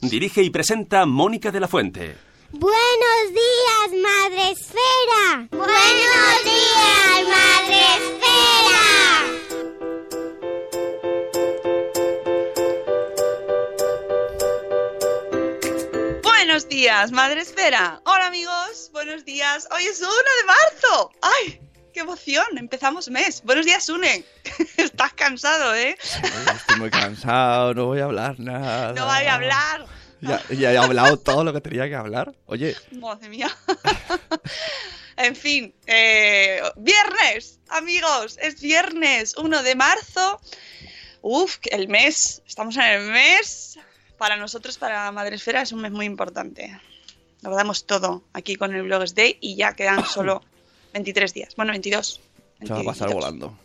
Dirige y presenta Mónica de la Fuente. Buenos días, Madre Esfera. Buenos días, Madre Esfera. Buenos días, Madre Esfera. Hola amigos, buenos días. Hoy es 1 de marzo. ¡Ay! ¡Qué emoción! Empezamos mes. Buenos días, Une. Estás cansado, ¿eh? Estoy muy cansado, no voy a hablar nada. No vaya a hablar. Ya, ya he hablado todo lo que tenía que hablar. Oye, Madre mía. en fin, eh, viernes, amigos, es viernes 1 de marzo. Uf, el mes, estamos en el mes. Para nosotros, para Madresfera, es un mes muy importante. Lo damos todo aquí con el Blogs Day y ya quedan solo 23 días. Bueno, 22. se va a pasar 22. volando.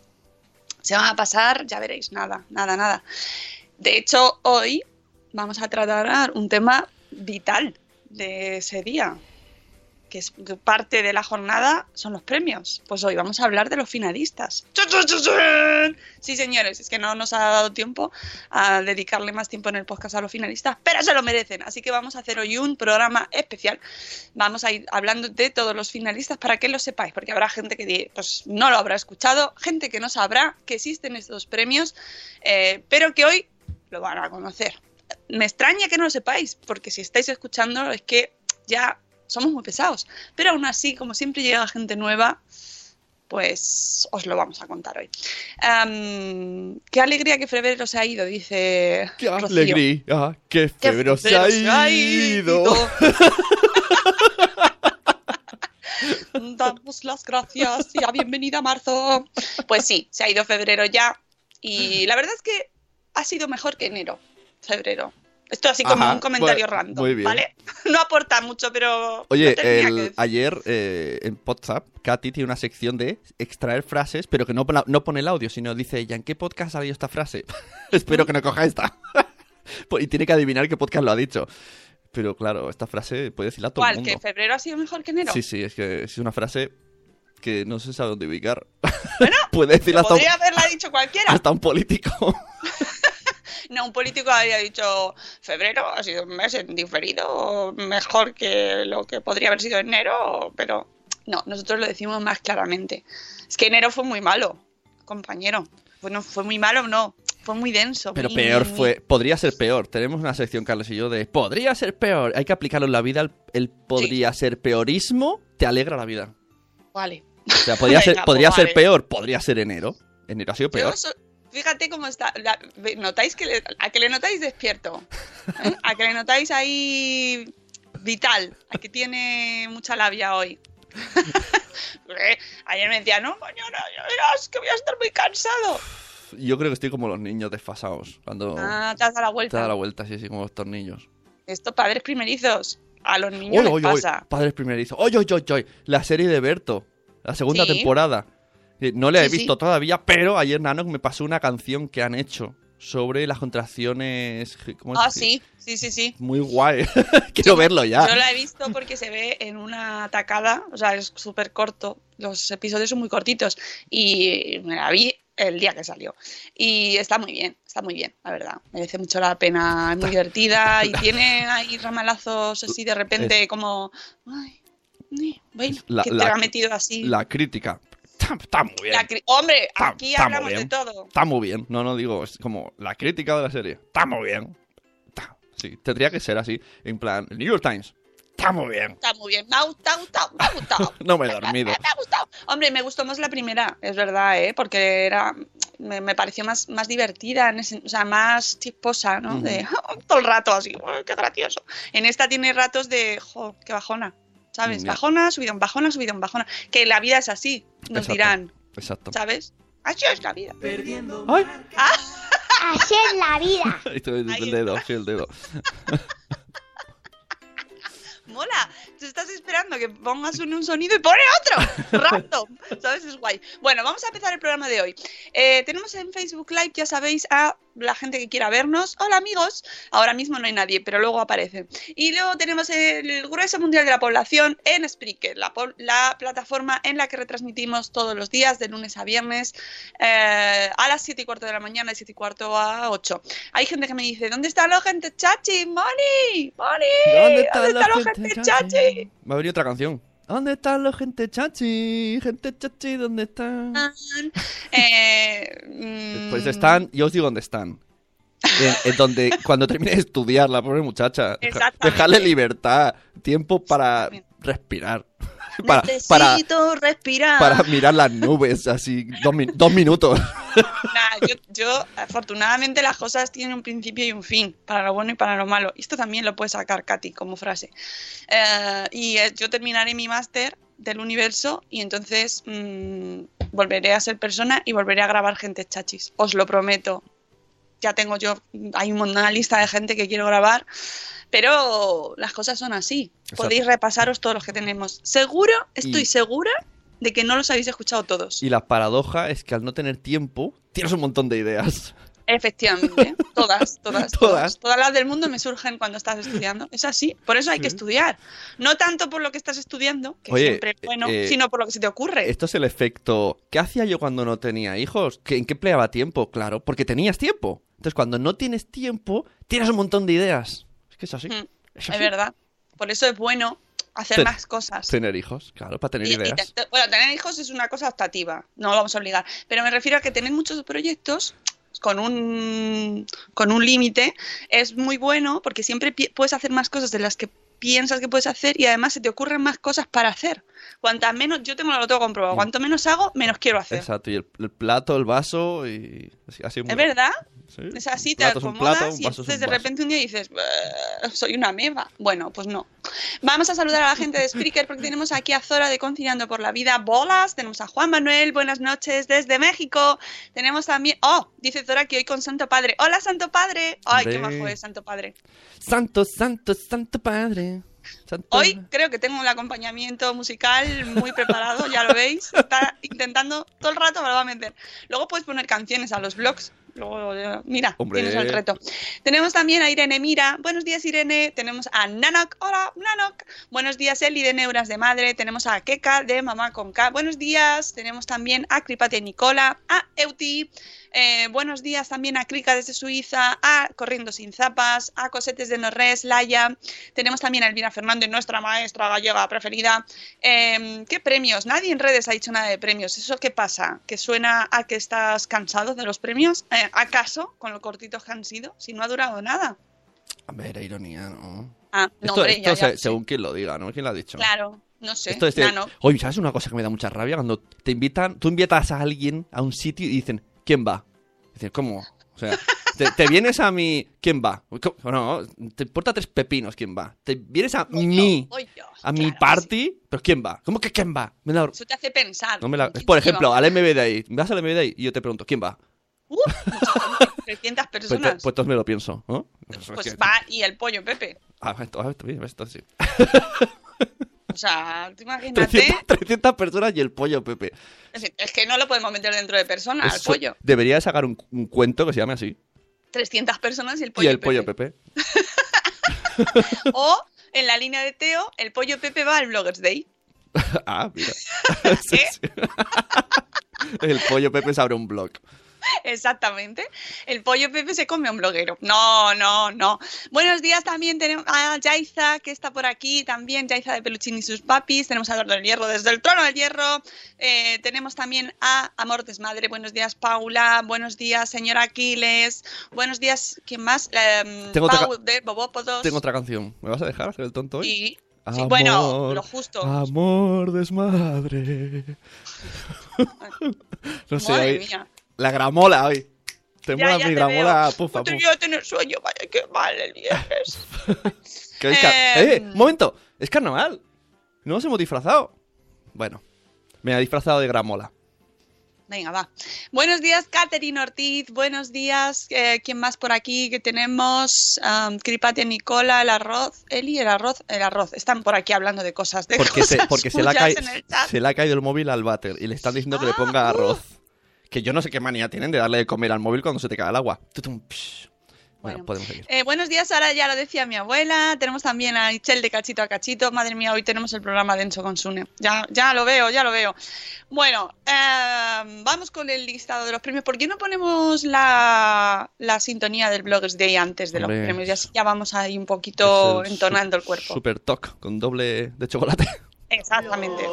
Se van a pasar, ya veréis, nada, nada, nada. De hecho, hoy vamos a tratar un tema vital de ese día, que es parte de la jornada son los premios. Pues hoy vamos a hablar de los finalistas. Sí, señores, es que no nos ha dado tiempo a dedicarle más tiempo en el podcast a los finalistas, pero se lo merecen. Así que vamos a hacer hoy un programa especial. Vamos a ir hablando de todos los finalistas para que lo sepáis, porque habrá gente que pues, no lo habrá escuchado, gente que no sabrá que existen estos premios, eh, pero que hoy lo van a conocer. Me extraña que no lo sepáis, porque si estáis escuchando es que ya somos muy pesados. Pero aún así, como siempre llega gente nueva, pues os lo vamos a contar hoy. Qué alegría que febrero se ha ido, dice ¡Qué Rocío. alegría! ¡Qué febrero se ha ido! Damos las gracias y bienvenida a marzo. Pues sí, se ha ido febrero ya. Y la verdad es que ha sido mejor que enero, febrero. Esto así como Ajá, un comentario bueno, random, muy bien. ¿vale? No aporta mucho, pero. Oye, tenía el- que ayer eh, en WhatsApp, Katy tiene una sección de extraer frases, pero que no, no pone el audio, sino dice ella, ¿en qué podcast ha salido esta frase? Espero que no coja esta. Pues, y tiene que adivinar qué podcast lo ha dicho. Pero claro, esta frase puede decirla a todo el ¿Cuál? mundo. ¿Que febrero ha sido mejor que enero? Sí, sí, es que es una frase que no se sabe dónde ubicar. puede decirla hasta un, Podría haberla dicho cualquiera. hasta un político. No, un político habría dicho febrero ha sido un mes en diferido, mejor que lo que podría haber sido enero, pero no, nosotros lo decimos más claramente. Es que enero fue muy malo, compañero. Bueno, fue muy malo, no, fue muy denso. Pero muy- peor muy- fue. Podría ser peor. Tenemos una sección, Carlos y yo, de podría ser peor. Hay que aplicarlo en la vida. El, el podría ser peorismo te alegra la vida. Vale. O sea, podría, ser, podría pues ser vale. peor. Podría ser enero. Enero ha sido peor. Fíjate cómo está. la- ¿Notáis que le- a que le notáis despierto? ¿Eh? A que le notáis ahí vital, a que tiene mucha labia hoy. Porque Ayer me decía, no, mañana ya verás que voy a estar muy cansado. Yo creo que estoy como los niños desfasados. Cuando Ah, te has dado la te vuelta. da la vuelta, sí, sí, como los tornillos. Esto, padres primerizos, a los niños Oy, les oy, oy, pasa. Padres primerizos. Oy, oy, oy, oy. La serie de Berto. La segunda Sí. temporada. Eh, No la he Sí, sí. visto todavía, pero ayer Nano me pasó una canción que han hecho sobre las contracciones. ¿cómo Ah, es? sí, sí, sí, sí. Muy guay. Quiero verlo ya. Yo la he visto porque se ve en una tacada, o sea, es súper corto, los episodios son muy cortitos y me la vi el día que salió. Y está muy bien, está muy bien, la verdad. Merece mucho la pena, es muy divertida y tiene ahí ramalazos así de repente como... Ay, bueno, La- que la- te ha metido así. La crítica. Está, está muy bien. Hombre, Está- aquí está hablamos de todo. Está muy bien. No, no digo, es como la crítica de la serie. Está muy bien. Sí, tendría que ser así. En plan, New York Times. Está muy bien. Está muy bien, me ha gustado, me ha gustado. No me he dormido. Me ha gustado. Hombre, me gustó más la primera, es verdad, ¿eh? Porque era, me, me pareció más, más divertida, en ese- o sea, más chisposa, ¿no? Ujú. De todo el rato así, "Uy, qué gracioso. En esta tiene ratos de, jo, qué bajona, ¿sabes? Ya. Bajona, subidón, bajona, subidón, bajona. Que la vida es así, nos Exacto. dirán, Exacto. ¿sabes? Así es la vida. ¡Ay! Así es la vida. Esto es el dedo, sí, el dedo. Mola, tú estás esperando que pongas un, un sonido y pone otro, random, ¿sabes? Es guay. Bueno, vamos a empezar el programa de hoy. Eh, tenemos en Facebook Live, ya sabéis, a la gente que quiera vernos. Hola amigos, ahora mismo no hay nadie, pero luego aparece. Y luego tenemos el grueso mundial de la población en Spreaker, la, la plataforma en la que retransmitimos todos los días, de lunes a viernes, eh, a las 7 y cuarto de la mañana, de 7 y cuarto a 8. Hay gente que me dice, ¿dónde está la gente chachi? ¡Moni! ¡Moni! ¿Dónde está la la gente gente chachi? chachi? Va a venir otra canción. ¿Dónde están los gente chachi? Gente chachi, ¿dónde están? Eh, mm, Pues están, yo os digo dónde están. En, en donde, cuando termine de estudiar, la pobre muchacha. Dejarle libertad, tiempo para respirar. Para, para, Necesito respirar. para mirar las nubes, así, dos, dos minutos. Nah, yo, yo, afortunadamente, las cosas tienen un principio y un fin, para lo bueno y para lo malo. Esto también lo puede sacar Katy como frase. Eh, y eh, yo terminaré mi máster del universo y entonces mm, volveré a ser persona y volveré a grabar gente chachis. Os lo prometo. Ya tengo yo, hay un- una lista de gente que quiero grabar, pero las cosas son así. Exacto. Podéis repasaros todos los que tenemos. Seguro, estoy Y- segura de que no los habéis escuchado todos. Y la paradoja es que al no tener tiempo, tienes un montón de ideas. Efectivamente, todas, todas, Todas. todas. Las del mundo me surgen cuando estás estudiando. Es así, por eso hay que estudiar. No tanto por lo que estás estudiando, que Oye, siempre es bueno, eh, sino por lo que se te ocurre. Esto es el efecto. ¿Qué hacía yo cuando no tenía hijos? ¿Qué- ¿En qué empleaba tiempo? Claro, porque tenías tiempo. Entonces, cuando no tienes tiempo, tienes un montón de ideas. Es que es así. Mm, Es verdad. Por eso es bueno hacer Ten- más cosas. Tener hijos, claro, para tener Y- y ideas. te- te- bueno, tener hijos es una cosa optativa, no lo vamos a obligar. Pero me refiero a que tener muchos proyectos con un, con un límite es muy bueno porque siempre puedes hacer más cosas de las que piensas que puedes hacer y además se te ocurren más cosas para hacer. Cuantas menos, yo tengo lo tengo comprobado, cuanto menos hago, menos quiero hacer. Exacto, y el, el plato, el vaso y así, muy- ¿Es verdad? Sí. Es así, te acomodas plato, y entonces de repente un día dices, "Bah, soy una meba. Bueno, pues no. Vamos a saludar a la gente de Spreaker porque tenemos aquí a Zora de Conciliando por la Vida Bolas, tenemos a Juan Manuel, buenas noches desde México. Tenemos también, oh, dice Zora que hoy con Santo Padre. Hola Santo Padre. Ay, qué majo es Santo Padre. Santo, santo, santo padre. Santo- Hoy creo que tengo un acompañamiento musical muy preparado, ya lo veis. Está intentando todo el rato, me lo va a meter. Luego puedes poner canciones a los blogs. Luego, eh, mira, Hombre. tienes el reto. Tenemos también a Irene Mira. Buenos días, Irene. Tenemos a Nanok. Hola, Nanok. Buenos días, Eli de Neuras de Madre. Tenemos a Keka de Mamá con K. Buenos días. Tenemos también a Cripatia Nicola, a Euti. Eh, buenos días también a Krika desde Suiza, a Corriendo Sin Zapas, a Cosetes de Norres, Laia. Tenemos también a Elvira Fernández, nuestra maestra gallega preferida. Eh, ¿Qué premios? Nadie en redes ha dicho nada de premios. ¿Eso qué pasa? ¿Que suena a que estás cansado de los premios? Eh, ¿Acaso? Con lo cortitos que han sido, si no ha durado nada. A ver, ironía, ¿no? Ah, no, esto hombre, esto ya, ya, se- según quien lo diga, ¿no? ¿Quién lo ha dicho? Claro, no sé. Esto es de- Nano. Oye, ¿sabes una cosa que me da mucha rabia? Cuando te invitan, tú invitas a alguien a un sitio y dicen, ¿quién va? Dices, ¿cómo? O sea, te, te vienes a mi... ¿Quién va? No, te importa tres pepinos quién va. Te vienes a mí, Oye, yo, a mi claro, party, pero ¿quién va? ¿Cómo que quién va? Me da- Eso te hace pensar. no me la- ¿Quién Por ejemplo, al MB de ahí. ¿Vas al MB de ahí? Y yo te pregunto, ¿quién va? Uh, mucha gente, 300 Pues, personas. pues entonces me lo pienso, ¿no? Pues va, y el pollo, Pepe. Ah, esto, esto, bien, esto sí. O sea, tú imagínate. 300, 300 personas y el pollo Pepe. Es que no lo podemos meter dentro de personas, al Eso- pollo. Debería sacar un, un cuento que se llame así. 300 personas y el pollo. y el Pepe. pollo Pepe. O en la línea de Teo, el pollo Pepe va al Bloggers Day. ah, mira. ¿Eh? el pollo Pepe se abre un blog. Exactamente. El pollo Pepe se come a un bloguero. No, no, no. Buenos días también tenemos a Yaiza, que está por aquí también, Yaiza de Peluchín y sus papis. Tenemos a Eduardo del Hierro desde el trono del hierro. Eh, tenemos también a Amor Desmadre. Buenos días, Paula. Buenos días, señora Aquiles. Buenos días, ¿quién más? Eh, Tengo otra Pau de Bobópodos. Tengo otra canción. ¿Me vas a dejar hacer el tonto hoy? Y, sí, bueno, lo justo. Amor desmadre. no sé, Madre hoy- mía. La gramola hoy. Te Ya, mola ya mi te gramola, veo. pufa, tener sueño, vaya, qué mal el viernes. Que hoy Eh, ¡Eh! ¡Un momento! ¡Es carnaval! ¿No nos hemos disfrazado? Bueno, me ha disfrazado de gramola. Venga, va. Buenos días, Catherine Ortiz. Buenos días. eh, ¿Quién más por aquí que tenemos? Um, Cripatia Nicola, el arroz. Eli, el arroz. El arroz. Están por aquí hablando de cosas. De Porque, se, cosas porque se, le ha suyas caído, en el chat. se le ha caído el móvil al váter y le están diciendo que le Ah, ponga uh. Que yo no sé qué manía tienen de darle de comer al móvil cuando se te cae el agua. Bueno, Bueno. podemos seguir. Eh, buenos días, ahora ya lo decía mi abuela. Tenemos también a Ichel de Cachito a Cachito. Madre mía, hoy tenemos el programa denso con Sune. Ya, ya lo veo, ya lo veo. Bueno, eh, vamos con el listado de los premios. ¿Por qué no ponemos la, la sintonía del Bloggers Day antes de los Hombre. premios? Ya, ya vamos ahí un poquito entonando el cuerpo. Super toc con doble de chocolate. Exactamente.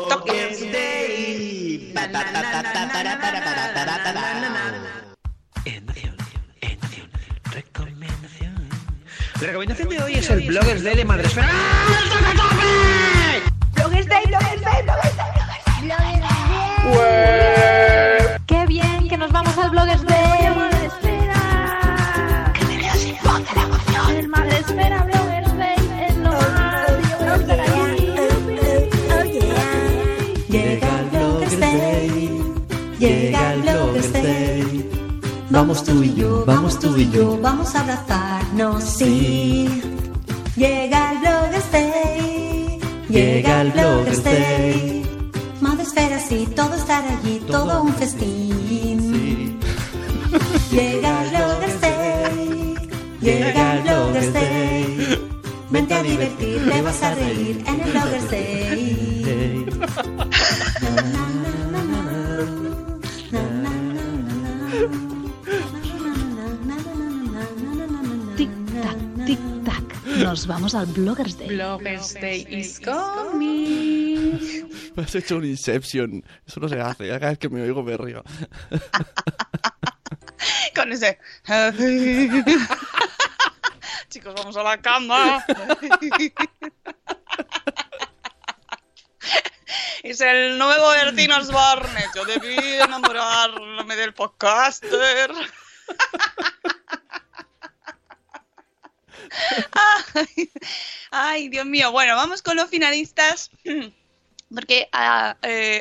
La recomendación de hoy es el Bloggers Day de Madresfera. Bloggers Day, Bloggers Day, Bloggers Day, Bloggers Day. ¡Qué bien! ¡Que nos vamos al Bloggers Day! Vamos tú y yo, vamos tú y yo, vamos a abrazarnos, sí. Llega el Bloggers Day, llega el Bloggers Day. Madresfera, sí, todo estar allí, todo un festín. Llega el Bloggers Day, llega el Bloggers Day. Vente a divertir, te vas a reír en el Bloggers Nos vamos al Bloggers Day. Bloggers Day is coming. Me has hecho un Inception. Eso no se hace. Cada vez que me oigo me río. Con ese. Chicos, vamos a la cama. Es el nuevo Bertino Osborne. Yo debí enamorarme del podcaster. Ay, ay, Dios mío. Bueno, vamos con los finalistas. Porque ah, eh,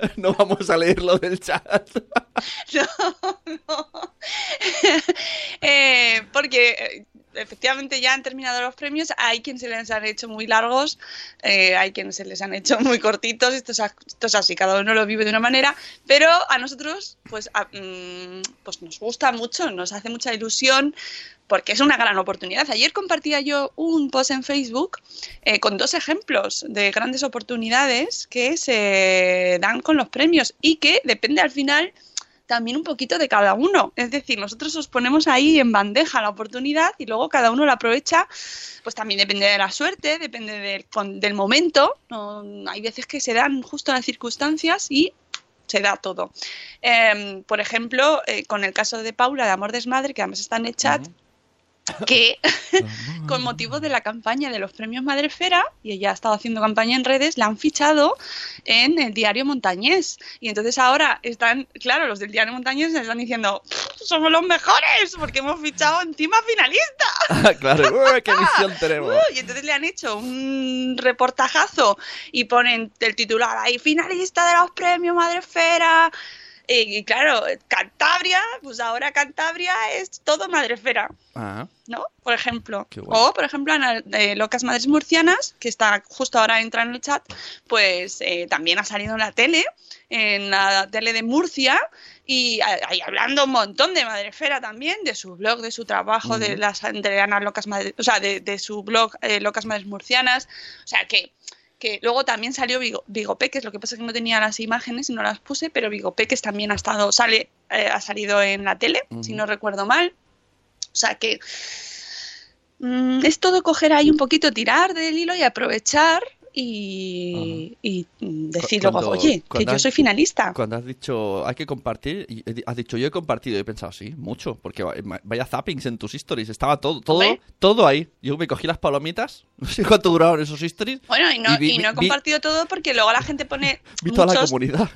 no vamos a leerlo del chat. No, no. Eh, porque eh, efectivamente ya han terminado los premios. Hay quienes se les han hecho muy largos, eh, hay quienes se les han hecho muy cortitos. Esto es, esto es así, cada uno lo vive de una manera. Pero a nosotros, pues, a- mm, pues nos gusta mucho, nos hace mucha ilusión. Porque es una gran oportunidad. Ayer compartía yo un post en Facebook eh, con dos ejemplos de grandes oportunidades que se dan con los premios y que depende al final también un poquito de cada uno. Es decir, nosotros os ponemos ahí en bandeja la oportunidad y luego cada uno la aprovecha. Pues también depende de la suerte, depende del, del momento. Hay veces que se dan justo las circunstancias y se da todo. Em, por ejemplo, eh, con el caso de Paula de Amor Desmadre, que además está en el chat, que con motivo de la campaña de los premios Madrefera, y ella ha estado haciendo campaña en redes, la han fichado en el diario Montañés. Y entonces ahora están, claro, los del diario Montañés están diciendo, "Pff, somos los mejores, porque hemos fichado encima finalista. Claro. Uy, ¡Qué visión tenemos! Y entonces le han hecho un reportajazo y ponen el titular ahí, finalista de los premios Madrefera. Y, claro, Cantabria, pues ahora Cantabria es todo Madrefera. Ah, ¿no? Por ejemplo. O, por ejemplo, Ana de Locas Madres Murcianas, que está justo ahora entra en el chat, pues eh, también ha salido en la tele, en la tele de Murcia, y ahí hablando un montón de Madrefera también, de su blog, de su trabajo, de las de Ana Locas Madres, o sea, de, de su blog eh, Locas Madres Murcianas. O sea, que, que luego también salió Vigo, Peques, lo que pasa es que no tenía las imágenes y no las puse, pero Vigo Peques también ha estado, sale, eh, ha salido en la tele, si no recuerdo mal. O sea que mm, es todo coger ahí un poquito, tirar del hilo y aprovechar y, y, decir luego, oye, que yo has- soy finalista. Cuando has dicho hay que compartir, y has dicho yo he compartido, y he pensado sí, mucho, porque va- vaya zappings en tus stories, estaba todo, todo, todo ahí. Yo me cogí las palomitas, no sé cuánto duraron esos stories, Bueno, y no, y vi- y no he vi- compartido todo porque luego la gente pone vi toda la comunidad.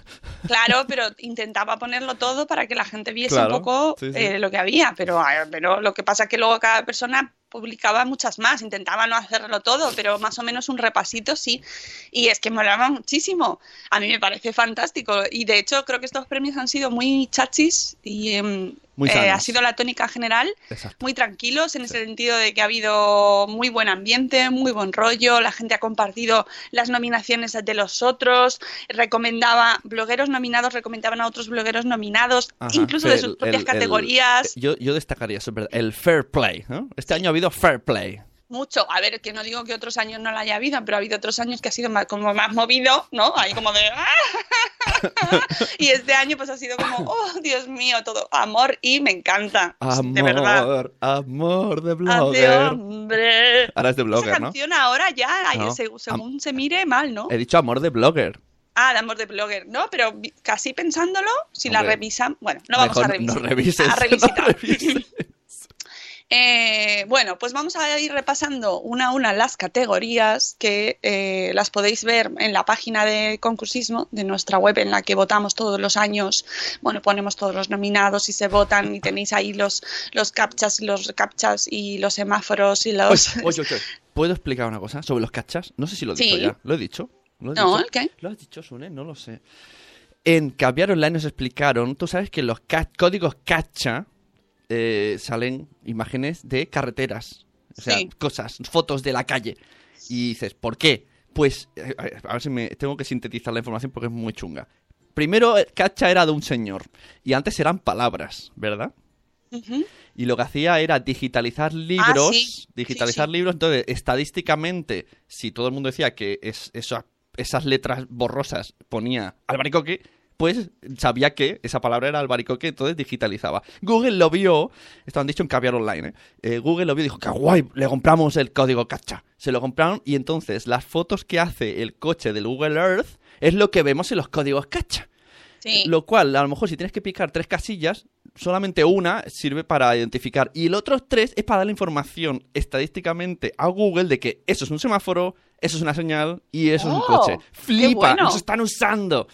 Claro, pero intentaba ponerlo todo para que la gente viese Claro, un poco sí, sí. eh, lo que había, pero, a- pero lo que pasa es que luego cada persona publicaba muchas más, intentaba no hacerlo todo, pero más o menos un repasito sí, y es que molaba muchísimo, a mí me parece fantástico, y de hecho creo que estos premios han sido muy chachis y em, Muy eh, ha sido la tónica general, Exacto. muy tranquilos en ese sentido de que ha habido muy buen ambiente, muy buen rollo, la gente ha compartido las nominaciones de los otros, recomendaba, blogueros nominados recomendaban a otros blogueros nominados, Ajá, incluso de el- sus propias el- el- categorías. yo, yo destacaría eso, el fair play, ¿no? Este año ha habido fair play. Mucho, a ver, que no digo que otros años no la haya habido, pero ha habido otros años que ha sido más, como más movido, ¿no? Ahí como de... y este año pues ha sido como, oh, Dios mío, todo amor y me encanta, de verdad. Amor, amor de blogger. hombre. Ahora es de blogger, Esa ¿no? canción ahora ya, No. se- según se mire mal, ¿no? He dicho amor de blogger. Ah, de amor de blogger, ¿no? Pero casi pensándolo, si la revisan, bueno, no vamos Mejor a revisar. no revises, A no revisitar. revises. Eh, bueno, pues vamos a ir repasando una a una las categorías que eh, las podéis ver en la página de concursismo de nuestra web en la que votamos todos los años. Bueno, ponemos todos los nominados y se votan y tenéis ahí los, los captchas y los captchas y los semáforos y los... Oye, oye, oye, ¿Puedo explicar una cosa sobre los cachas? No sé si lo he dicho Sí. ya. ¿Lo he dicho? ¿Lo he No, dicho? ¿el qué? ¿Lo has dicho, Sune? No lo sé. En Cambiar Online nos explicaron, tú sabes que los códigos cacha eh, salen imágenes de carreteras. O sea, Sí. cosas, fotos de la calle. Y dices, ¿por qué? Pues, eh, a ver si me tengo que sintetizar la información porque es muy chunga. Primero, el cacha era de un señor. Y antes eran palabras, ¿verdad? Y lo que hacía era digitalizar libros. Ah, sí. Digitalizar Sí, libros. Entonces, estadísticamente, si todo el mundo decía que es, esa- esas letras borrosas ponía albaricoque, pues sabía que esa palabra era albaricoque, entonces digitalizaba. Google lo vio, esto han dicho en Caviar Online, ¿eh? Eh, Google lo vio y dijo, ¡qué guay! Le compramos el código cacha. Se lo compraron y entonces las fotos que hace el coche del Google Earth es lo que vemos en los códigos cacha. Sí. Lo cual, a lo mejor si tienes que picar tres casillas, solamente una sirve para identificar. Y el otro tres es para dar la información estadísticamente a Google de que eso es un semáforo, eso es una señal y eso es un Oh, coche. ¡Flipa! bueno. ¡Nos están usando!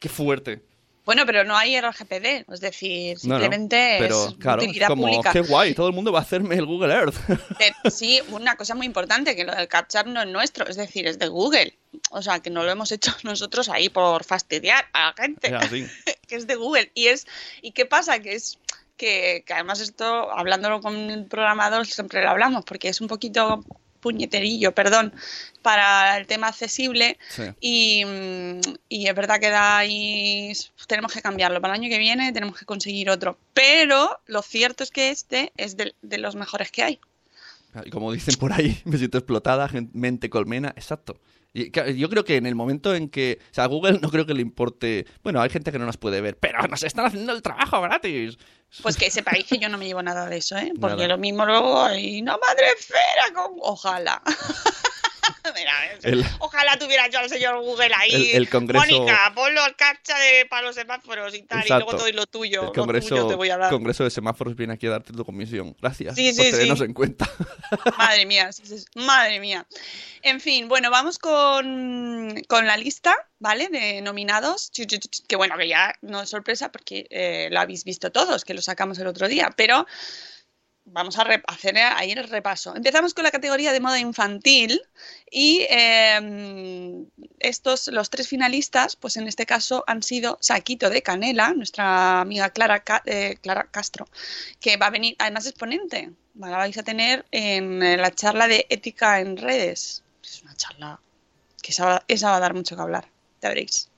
¡Qué fuerte! Bueno, pero no hay RGPD, es decir, No, no, simplemente pero es claro, utilidad como, pública. ¡qué guay! Todo el mundo va a hacerme el Google Earth. Sí, una cosa muy importante, que lo del captchar no es nuestro, es decir, es de Google. O sea, que no lo hemos hecho nosotros ahí por fastidiar a la gente, que es de Google. Y es ¿y qué pasa? Que es que, que además esto, hablándolo con el programador, siempre lo hablamos, porque es un poquito puñeterillo, perdón, para el tema accesible Sí. y, mm, y es verdad que da ahí, tenemos que cambiarlo. Para el año que viene tenemos que conseguir otro. Pero lo cierto es que este es de, de los mejores que hay. Y como dicen por ahí, me siento explotada, gen- mente colmena, exacto. Y yo creo que en el momento en que, o sea, a Google no creo que le importe, bueno, hay gente que no nos puede ver, pero nos están haciendo el trabajo gratis. Pues que sepáis que yo no me llevo nada de eso, ¿eh? Porque Nada. lo mismo luego hay no madre esfera con... Ojalá. Mira, es- El- Ojalá tuviera yo al señor Google ahí. El- el Congreso- Mónica, ponlo al cacha de, para los semáforos y tal, y luego todo y lo tuyo. El tuyo Congreso, te voy a dar. Congreso de Semáforos viene aquí a darte tu comisión. Gracias Sí, por sí, tenernos sí. en cuenta. Madre mía, madre mía. En fin, bueno, vamos con, con la lista, ¿vale? De nominados. Que bueno, que ya no es sorpresa porque eh, lo habéis visto todos, que lo sacamos el otro día, pero vamos a hacer ahí el repaso. Empezamos con la categoría de moda infantil y eh, estos, los tres finalistas, pues en este caso han sido Saquito de Canela, nuestra amiga Clara, eh, Clara Castro, que va a venir, además es ponente, la vais a tener en la charla de ética en redes. Es una charla que esa esa va a dar mucho que hablar, ya veréis.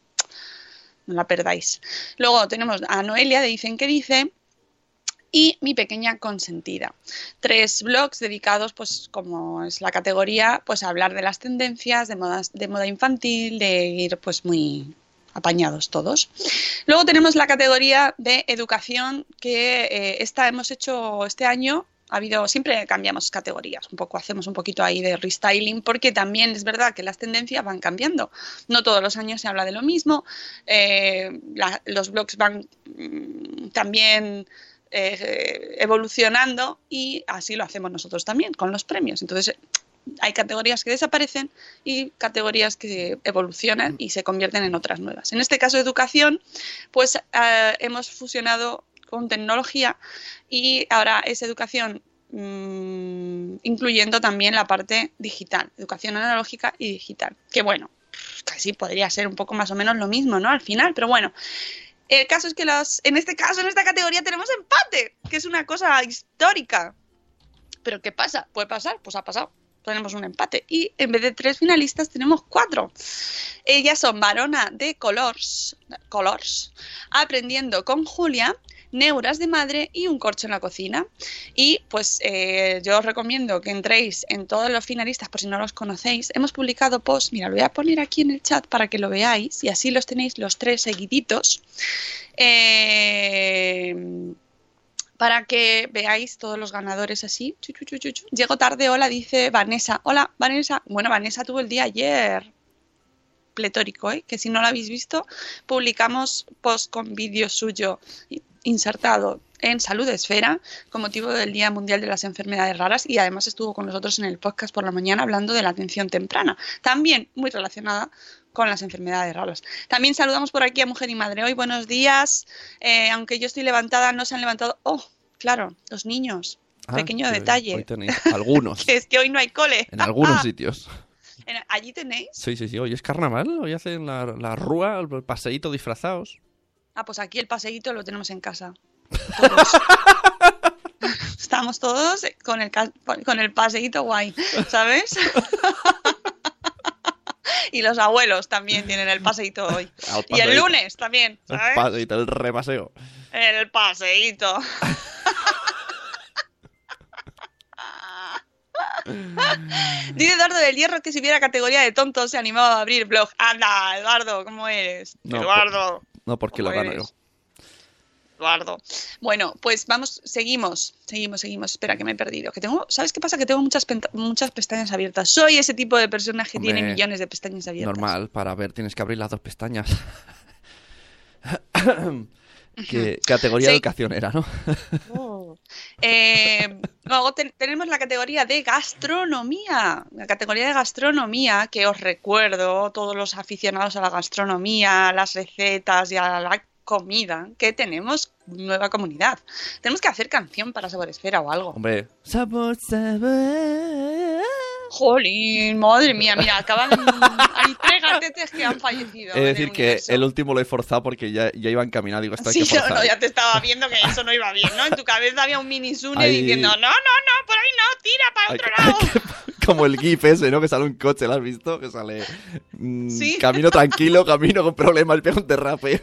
No la perdáis. Luego tenemos a Noelia de Dicen que Dice, y Mi pequeña consentida. Tres blogs dedicados, pues como es la categoría, pues a hablar de las tendencias, de, modas, de moda infantil, de ir pues muy apañados todos. Luego tenemos la categoría de educación que eh, esta hemos hecho este año ha habido, siempre cambiamos categorías, un poco, hacemos un poquito ahí de restyling, porque también es verdad que las tendencias van cambiando. No todos los años se habla de lo mismo, eh, los blogs van mm, también eh, evolucionando y así lo hacemos nosotros también con los premios. Entonces, hay categorías que desaparecen y categorías que evolucionan y se convierten en otras nuevas. En este caso, educación, pues eh, hemos fusionado con tecnología y ahora es educación mm, incluyendo también la parte digital, educación analógica y digital. Que bueno, casi podría ser un poco más o menos lo mismo, ¿no? Al final, pero bueno. El caso es que los, en este caso, en esta categoría tenemos empate, que es una cosa histórica. Pero ¿qué pasa? ¿Puede pasar? Pues ha pasado. Tenemos un empate. Y en vez de tres finalistas, tenemos cuatro. Ellas son Varona de Colors, Colors Aprendiendo con Julia, Neuras de Madre y Un Corcho en la Cocina. Y pues eh, yo os recomiendo que entréis en todos los finalistas por si no los conocéis. Hemos publicado posts, mira, lo voy a poner aquí en el chat para que lo veáis y así los tenéis los tres seguiditos. Eh, para que veáis todos los ganadores así. Llego tarde, hola, dice Vanessa. Hola, Vanessa. Bueno, Vanessa tuvo el día ayer pletórico, ¿eh? que si no lo habéis visto, publicamos post con vídeo suyo insertado en Salud Esfera con motivo del Día Mundial de las Enfermedades Raras y además estuvo con nosotros en el podcast por la mañana hablando de la atención temprana, también muy relacionada con las enfermedades raras. También saludamos por aquí a Mujer y Madre hoy, buenos días, Eh, aunque yo estoy levantada, no se han levantado, oh, claro, los niños, Ah, pequeño que detalle, Hoy tenéis algunos. que es que hoy no hay cole. En algunos sitios. En- Allí tenéis, Sí, sí, sí. Hoy es carnaval. Hoy hacen la, la rúa, el paseíto disfrazados. Ah, pues aquí el paseíto lo tenemos en casa. Todos. Estamos todos con el, con el paseíto guay, ¿sabes? y los abuelos también tienen el paseíto hoy. Al Y el lunes también, El ¿sabes? paseíto, el repaseo. El paseíto. Dice Eduardo del Hierro que si hubiera categoría de tontos se animaba a abrir blog. Anda, Eduardo, ¿cómo eres? No, Eduardo. No, porque lo ¿Cómo gano yo. Eduardo. Bueno, pues vamos, seguimos, seguimos, seguimos. Espera, que me he perdido. Que tengo, ¿sabes qué pasa? Que tengo muchas, muchas pestañas abiertas. Soy ese tipo de persona que Hombre, tiene millones de pestañas abiertas. Normal, para ver tienes que abrir las dos pestañas. ¿Qué categoría de educación era, no? Eh, luego ten- tenemos la categoría de gastronomía. La categoría de gastronomía, que os recuerdo, todos los aficionados a la gastronomía, a las recetas y a la comida, que tenemos nueva comunidad. Tenemos que hacer canción para Sabor Esfera o algo. Hombre. Sabor, sabor. Jolín, madre mía, mira, acaban. Hay tres gatetes que han fallecido. Es decir, el que el último lo he forzado porque ya, ya iba encaminado. Digo, Sí, que no, no, ya te estaba viendo que eso no iba bien, ¿no? En tu cabeza había un mini Ahí- diciendo, no, no, no, por ahí no, tira para Hay otro que- lado. Como el GIF ese, ¿no? Que sale un coche, ¿lo has visto? Que sale. mm, Sí. Camino tranquilo, camino con problemas, pega un derrape.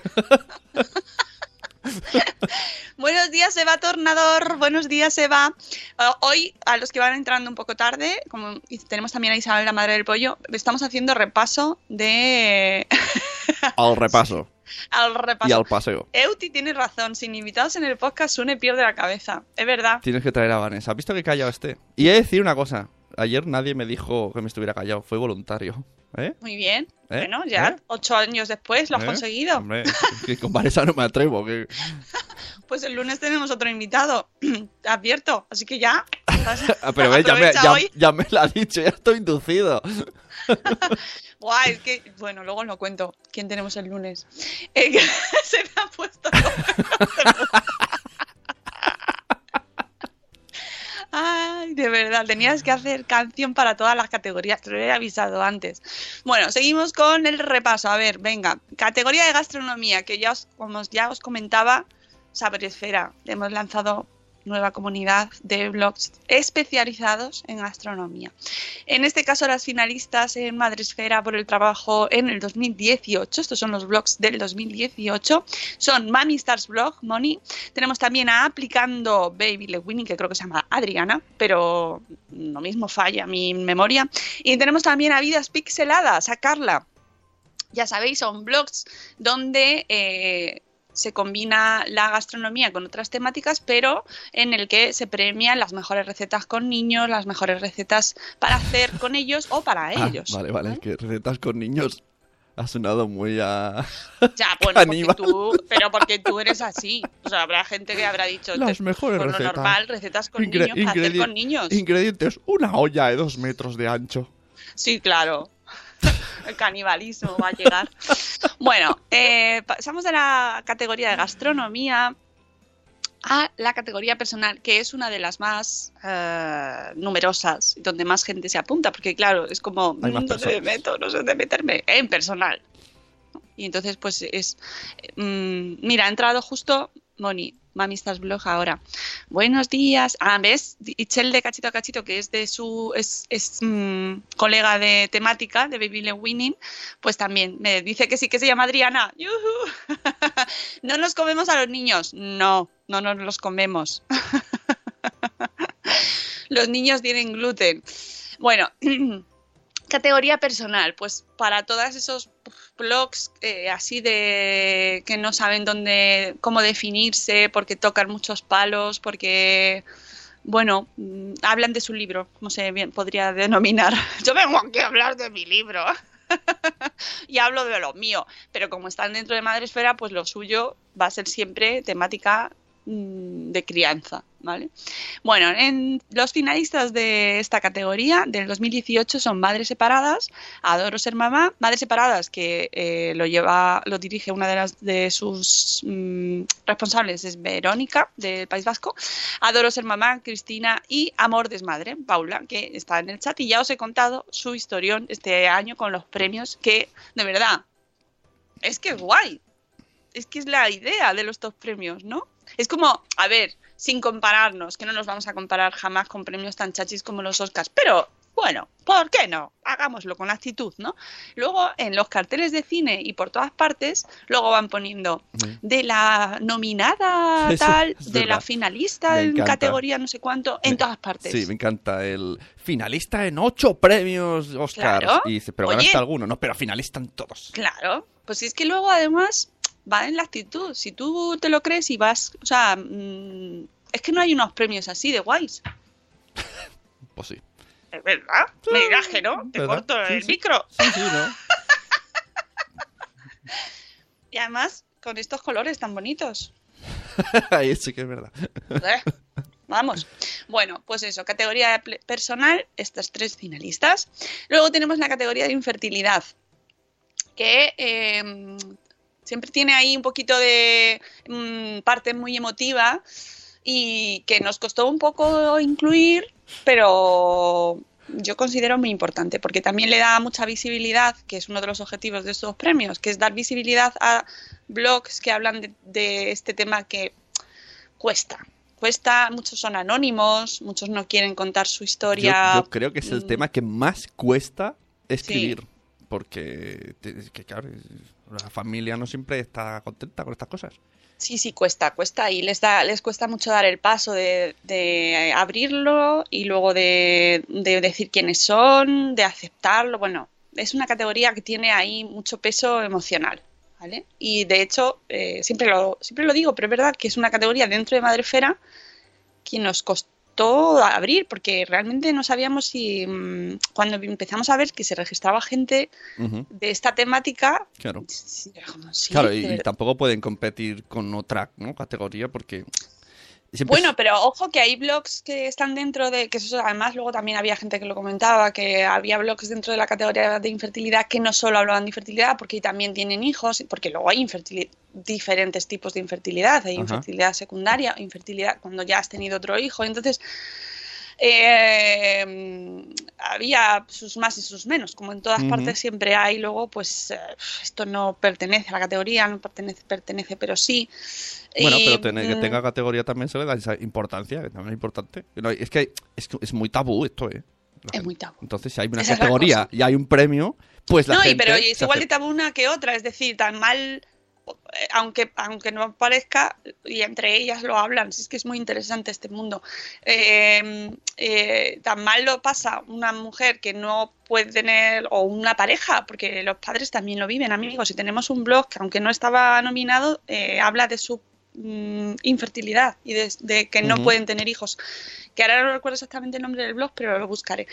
Buenos días, Eva Tornador. Buenos días, Eva. Eh, hoy, a los que van entrando un poco tarde, como tenemos también a Isabel, la madre del pollo, estamos haciendo repaso de. Al repaso. al repaso. Y al paseo. Euti tiene razón. Sin invitados en el podcast, Sune pierde la cabeza. Es verdad. Tienes que traer a Vanessa. ¿Has visto que callado esté? Y he de decir una cosa. Ayer nadie me dijo que me estuviera callado. Fue voluntario. ¿Eh? Muy bien. ¿Eh? Bueno, ya ¿Eh? ocho años después lo has conseguido. Hombre, que con Vanessa no me atrevo. Que... Pues el lunes tenemos otro invitado. Advierto. Así que ya. Ah, Pero ve, ya, me, ya, ya me lo ha dicho, ya estoy inducido. Guay, es que. Bueno, luego os lo cuento. ¿Quién tenemos el lunes? Que se me ha puesto. Verdad, tenías que hacer canción para todas las categorías, te lo he avisado antes. Bueno, seguimos con el repaso. A ver, venga, categoría de gastronomía, que ya os, como ya os comentaba, Saber Esfera. Hemos lanzado nueva comunidad de blogs especializados en gastronomía. En este caso, las finalistas en Madresfera por el trabajo en el 2018, estos son los blogs del 2018, son Mami Stars Blog, Moni. Tenemos también a Aplicando Baby Lewini, que creo que se llama Adriana, pero lo mismo falla mi memoria. Y tenemos también a Vidas Pixeladas, a Carla. Ya sabéis, son blogs donde eh, se combina la gastronomía con otras temáticas, pero en el que se premian las mejores recetas con niños, las mejores recetas para hacer con ellos o para Ah, ellos. vale, vale, es que recetas con niños ha sonado muy a... Ya, bueno, porque tú, pero porque tú eres así. O sea, habrá gente que habrá dicho, Las "Te- mejores por lo normal, recetas con niños, para hacer con niños. Ingredientes, una olla de dos metros de ancho. Sí, claro. El canibalismo va a llegar. Bueno, eh, pasamos de la categoría de gastronomía a la categoría personal, que es una de las más eh, numerosas, donde más gente se apunta, porque claro, es como, "Mm, dónde personas. meto, no sé dónde meterme, en personal. Y entonces, pues es, mm, mira, ha entrado justo Moni, Mami Estás Blog ahora. Buenos días. Ah, ¿ves? Ichel de Cachito a Cachito, que es de su, es, es, mm, colega de temática de Baby Le Winning, pues también me dice que sí que se llama Adriana. ¿No nos comemos a los niños? No, no nos los comemos. los niños tienen gluten. Bueno, categoría personal, pues para todos esos blogs eh, así de que no saben dónde, cómo definirse, porque tocan muchos palos, porque bueno, mm, hablan de su libro, como se bien podría denominar. Yo vengo aquí a hablar de mi libro. y hablo de lo mío, pero como están dentro de Madresfera, pues lo suyo va a ser siempre temática de crianza, ¿vale? Bueno, en los finalistas de esta categoría del 2018 son Madres Separadas, Adoro Ser Mamá, Madres Separadas que eh, lo lleva, lo dirige una de las de sus mm, responsables es Verónica del País Vasco, Adoro Ser Mamá, Cristina y Amor Desmadre, Paula, que está en el chat y ya os he contado su historión este año con los premios que de verdad es que es guay. Es que es la idea de los top premios, ¿no? Es como, a ver, sin compararnos, que no nos vamos a comparar jamás con premios tan chachis como los Oscars, pero bueno, ¿por qué no? Hagámoslo con actitud, ¿no? Luego en los carteles de cine y por todas partes, luego van poniendo de la nominada tal, es de la finalista en categoría no sé cuánto, en todas partes. Sí, me encanta el finalista en ocho premios Oscars. Claro. Y dice, pero Oye. ganaste alguno, no, pero finalista en todos. Claro, pues es que luego además va en la actitud. Si tú te lo crees y vas, o sea, mm, es que no hay unos premios así de guays. Pues sí. Es verdad. Me dirás que no, te ¿Verdad? corto Sí, el sí. micro. Sí, sí, ¿no? Y además, con estos colores tan bonitos. Ahí sí que es verdad. ¿eh? Vamos. Bueno, pues eso, categoría personal, estas tres finalistas. Luego tenemos la categoría de infertilidad, que eh, siempre tiene ahí un poquito de mm, parte muy emotiva y que nos costó un poco incluir, pero yo considero muy importante porque también le da mucha visibilidad, que es uno de los objetivos de estos premios, que es dar visibilidad a blogs que hablan de, de este tema que cuesta. Cuesta, muchos son anónimos, muchos no quieren contar su historia. yo creo que es el Mm, tema que más cuesta escribir. Porque, que claro, la familia no siempre está contenta con estas cosas. Sí, sí, cuesta, cuesta y les da, les cuesta mucho dar el paso de, de abrirlo y luego de, de decir quiénes son, de aceptarlo. Bueno, es una categoría que tiene ahí mucho peso emocional, ¿vale? Y de hecho, eh, siempre, lo, siempre lo digo, pero es verdad que es una categoría dentro de Madrefera que nos costó abrir porque realmente no sabíamos si mm, cuando empezamos a ver que se registraba gente de esta temática, Claro. sí, claro, y, y tampoco pueden competir con otra ¿no? categoría porque... siempre Bueno, pero ojo que hay blogs que están dentro de, que eso además luego también había gente que lo comentaba, que había blogs dentro de la categoría de infertilidad que no solo hablaban de infertilidad, porque también tienen hijos, porque luego hay diferentes tipos de infertilidad, hay Ajá. infertilidad secundaria, infertilidad cuando ya has tenido otro hijo, entonces Eh, había sus más y sus menos, como en todas partes siempre hay. Luego, pues eh, esto no pertenece a la categoría, no pertenece, pertenece, pero sí. Bueno, Y, pero tener- que mm, tenga categoría también se le da esa importancia, que también es importante. No, es que es, es muy tabú esto, ¿eh? Es muy tabú. Entonces, si hay una Esa categoría y hay un premio, pues la no, y gente pero es igual de tabú una que otra, es decir, tan mal, aunque, aunque no parezca, y entre ellas lo hablan, es que es muy interesante este mundo, eh, eh, tan mal lo pasa una mujer que no puede tener, o una pareja, porque los padres también lo viven, amigos, si tenemos un blog que aunque no estaba nominado, eh, habla de su mm, infertilidad y de, de que no pueden tener hijos. Que ahora no recuerdo exactamente el nombre del blog, pero lo buscaré.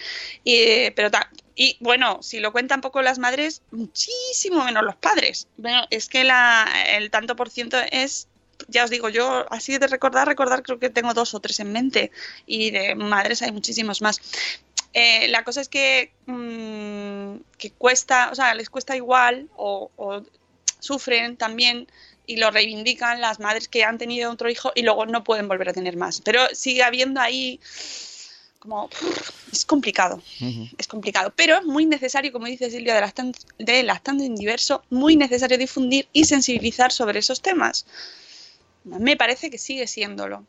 Y, pero ta- y bueno, si lo cuentan poco las madres, muchísimo menos los padres. Bueno, es que la, el tanto por ciento es, ya os digo, yo así de recordar, recordar, creo que tengo dos o tres en mente. Y de madres hay muchísimos más. Eh, la cosa es que, mm, que cuesta, o sea, les cuesta igual o, o sufren también y lo reivindican las madres que han tenido otro hijo y luego no pueden volver a tener más. Pero sigue habiendo ahí como es complicado, es complicado, pero es muy necesario, como dice Silvia de Lactante, de Lactante en Diverso, muy necesario difundir y sensibilizar sobre esos temas. Me parece que sigue siéndolo.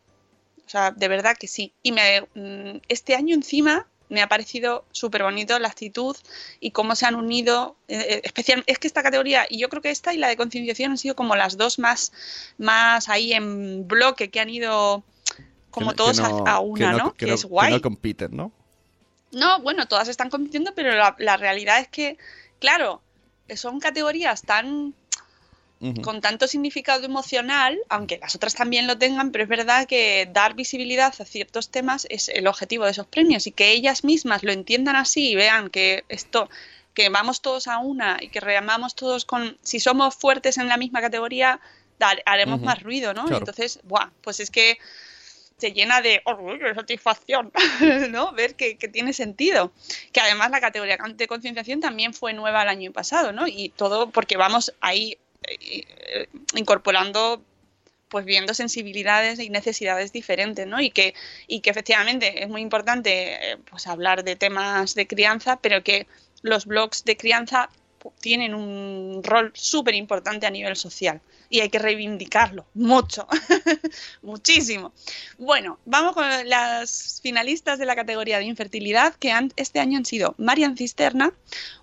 O sea, de verdad que sí. Y me, mm, este año encima me ha parecido súper bonito la actitud y cómo se han unido, eh, eh, especial, es que esta categoría, y yo creo que esta y la de concienciación han sido como las dos más, más ahí en bloque que han ido como que no- todos que a- no- a, una, que ¿no? Que, que es guay. Que no compiten, ¿no? No, bueno, todas están compitiendo, pero la, la realidad es que, claro, son categorías tan Con tanto significado emocional, aunque las otras también lo tengan, pero es verdad que dar visibilidad a ciertos temas es el objetivo de esos premios y que ellas mismas lo entiendan así y vean que esto que vamos todos a una y que remamos todos con si somos fuertes en la misma categoría haremos más ruido, ¿no? Claro. Entonces, buah, pues es que se llena de orgullo, de satisfacción, ¿no? Ver que, que tiene sentido. Que además la categoría de concienciación también fue nueva el año pasado, ¿no? Y todo porque vamos ahí incorporando pues viendo sensibilidades y necesidades diferentes, ¿no? Y que, y que efectivamente es muy importante eh, pues hablar de temas de crianza, pero que los blogs de crianza pu- tienen un rol súper importante a nivel social y hay que reivindicarlo mucho, muchísimo. Bueno, vamos con las finalistas de la categoría de infertilidad que han, este año han sido Marian Cisterna,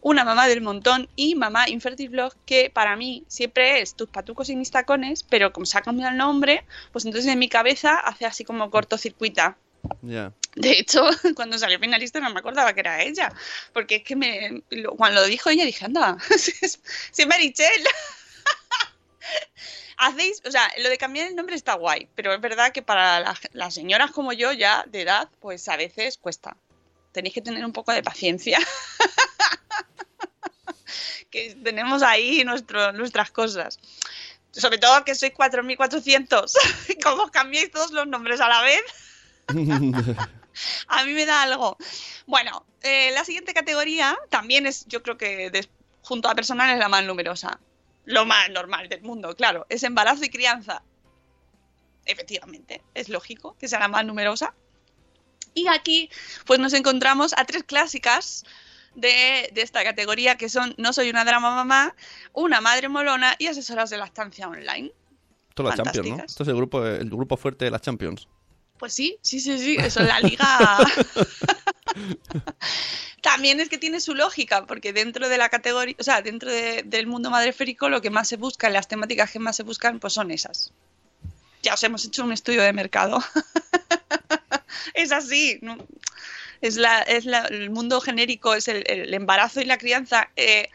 una mamá del montón y mamá Infertil Blog, que para mí siempre es tus patucos y mis tacones, pero como se ha cambiado el nombre, pues entonces en mi cabeza hace así como cortocircuita. Ya. De hecho, cuando salió finalista no me acordaba que era ella, porque es que me, cuando lo dijo ella dije, anda, si es Marichel. Hacéis, o sea, lo de cambiar el nombre está guay, pero es verdad que para la- las señoras como yo, ya de edad, pues a veces cuesta. Tenéis que tener un poco de paciencia. que tenemos ahí nuestras cosas. Sobre todo que sois 4.400. ¿Cómo cambiáis todos los nombres a la vez? A mí me da algo. Bueno, eh, la siguiente categoría también es, yo creo que junto a personal es la más numerosa. Lo más normal del mundo, claro. Es embarazo y crianza. Efectivamente, es lógico que sea la más numerosa. Y aquí, pues nos encontramos a tres clásicas de, de esta categoría que son No soy una drama mamá, Una madre molona y Asesoras de lactancia online. Esto es la Champions, ¿no? Esto es el grupo, el grupo fuerte de las Champions. Pues sí, sí, sí, sí, eso es la liga. También es que tiene su lógica, porque dentro de la categoría, o sea, dentro de- del mundo madreférico, lo que más se busca, las temáticas que más se buscan, pues son esas. Ya os hemos hecho un estudio de mercado. es así. ¿no? Es, la, es la- el mundo genérico, es el, embarazo y la crianza. Eh,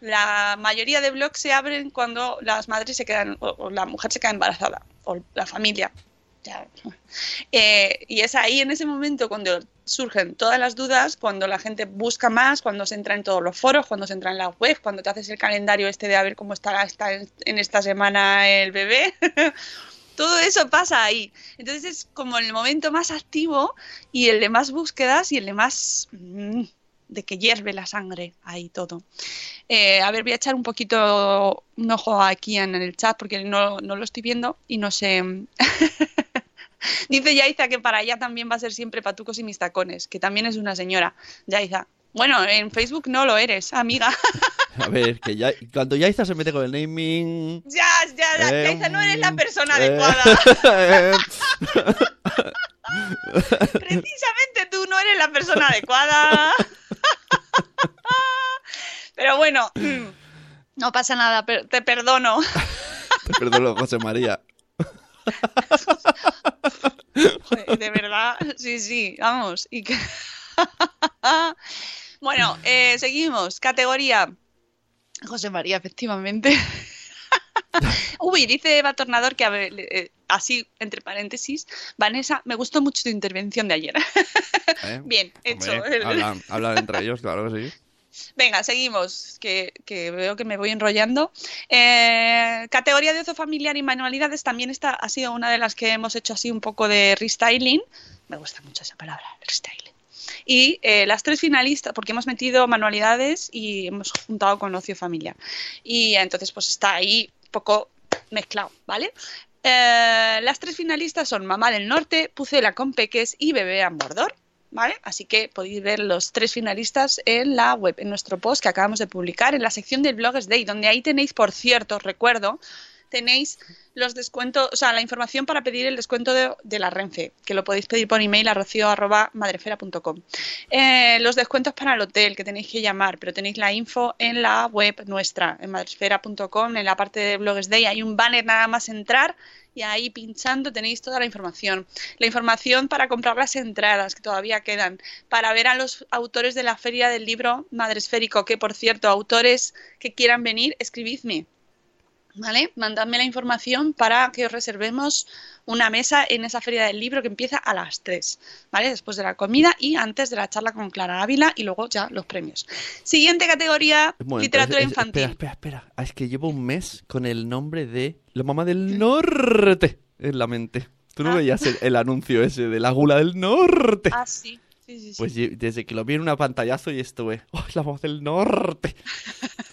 la mayoría de blogs se abren cuando las madres se quedan, o, o la mujer se queda embarazada, o la familia. Eh, y es ahí en ese momento cuando surgen todas las dudas, cuando la gente busca más, cuando se entra en todos los foros, cuando se entra en la web, cuando te haces el calendario este de a ver cómo estará esta- en esta semana el bebé. Todo eso pasa ahí. Entonces es como el momento más activo y el de más búsquedas y el de más mm, de que hierve la sangre ahí todo. Eh, a ver, voy a echar un poquito un ojo aquí en el chat porque no, no lo estoy viendo y no sé Dice Yaiza que para ella también va a ser siempre Patucos y mis tacones, que también es una señora. Yaiza. Bueno, en Facebook no lo eres, amiga. A ver, que ya, cuando Yaiza se mete con el naming... ya, ya, ya, Eh, Yaiza, no eres la persona eh, adecuada. Precisamente tú no eres la persona adecuada. Pero bueno, no pasa nada, te perdono. Te perdono, José María. De verdad, sí, sí, vamos. Y que... bueno, eh, seguimos. Categoría. José María, efectivamente. Uy, dice Eva Tornador que, a ver, eh, así, entre paréntesis, Vanessa, me gustó mucho tu intervención de ayer. ¿eh? Bien, hecho. Hombre, hablan, hablan entre ellos, claro que sí. Venga, seguimos, que, veo que me voy enrollando. Eh, categoría de ocio familiar y manualidades también esta ha sido una de las que hemos hecho así un poco de restyling. Me gusta mucho esa palabra, restyling. Y eh, las tres finalistas, porque hemos metido manualidades y hemos juntado con ocio familiar. Y entonces pues está ahí un poco mezclado, ¿vale? Eh, las tres finalistas son Mamá del Norte, Pucela con Peques y Bebé Mordor. ¿Vale? Así que podéis ver los tres finalistas en la web, en nuestro post que acabamos de publicar, en la sección del Blogs Day, donde ahí tenéis, por cierto, recuerdo, tenéis los descuentos, o sea, la información para pedir el descuento de, la Renfe, que lo podéis pedir por email a rocio.madrefera.com. Eh, los descuentos para el hotel, que tenéis que llamar, pero tenéis la info en la web nuestra, en madrefera.com, en la parte de Blogs Day, hay un banner nada más entrar y ahí pinchando tenéis toda la información. La información para comprar las entradas que todavía quedan, para ver a los autores de la feria del libro Madresférico, que por cierto, autores que quieran venir, escribidme. ¿Vale? Mandadme la información para que os reservemos una mesa en esa feria del libro que empieza a las 3, ¿vale? Después de la comida y antes de la charla con Clara Ávila y luego ya los premios. Siguiente categoría, momento, literatura es- es- infantil. Espera, espera, espera. Ah, es que llevo un mes con el nombre de la mamá del norte en la mente. ¿Tú no Ah. veías el, el anuncio ese de la gula del norte? Ah, sí. Sí, sí, sí. Pues desde que lo vi en una pantallazo y estuve, ¡oh, la mamá del norte!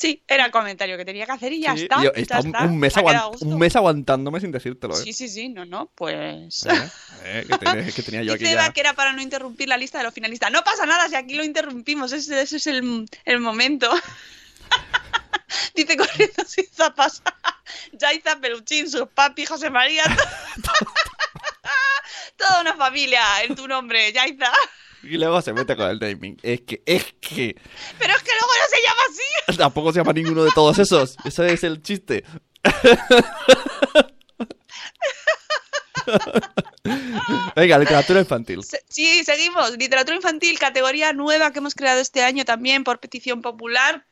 Sí, era el comentario que tenía que hacer y ya Sí, está. yo ya un- está, un, mes un mes aguantándome sin decírtelo, ¿eh? Sí, sí, sí, no, no, pues... Eh, eh, que, tenía, que tenía yo aquí ya. que era para no interrumpir la lista de los finalistas. No pasa nada si aquí lo interrumpimos, ese, ese es el, el momento. Dice corriendo sin zapas. Yaiza, Peluchín, sus papi, José María. Toda una familia en tu nombre, Yaiza. Y luego se mete con el naming. Es que, es que... Pero es que luego no se llama así. Tampoco se llama ninguno de todos esos. Ese es el chiste. Venga, literatura infantil. Sí, seguimos. Literatura infantil, categoría nueva que hemos creado este año también por petición popular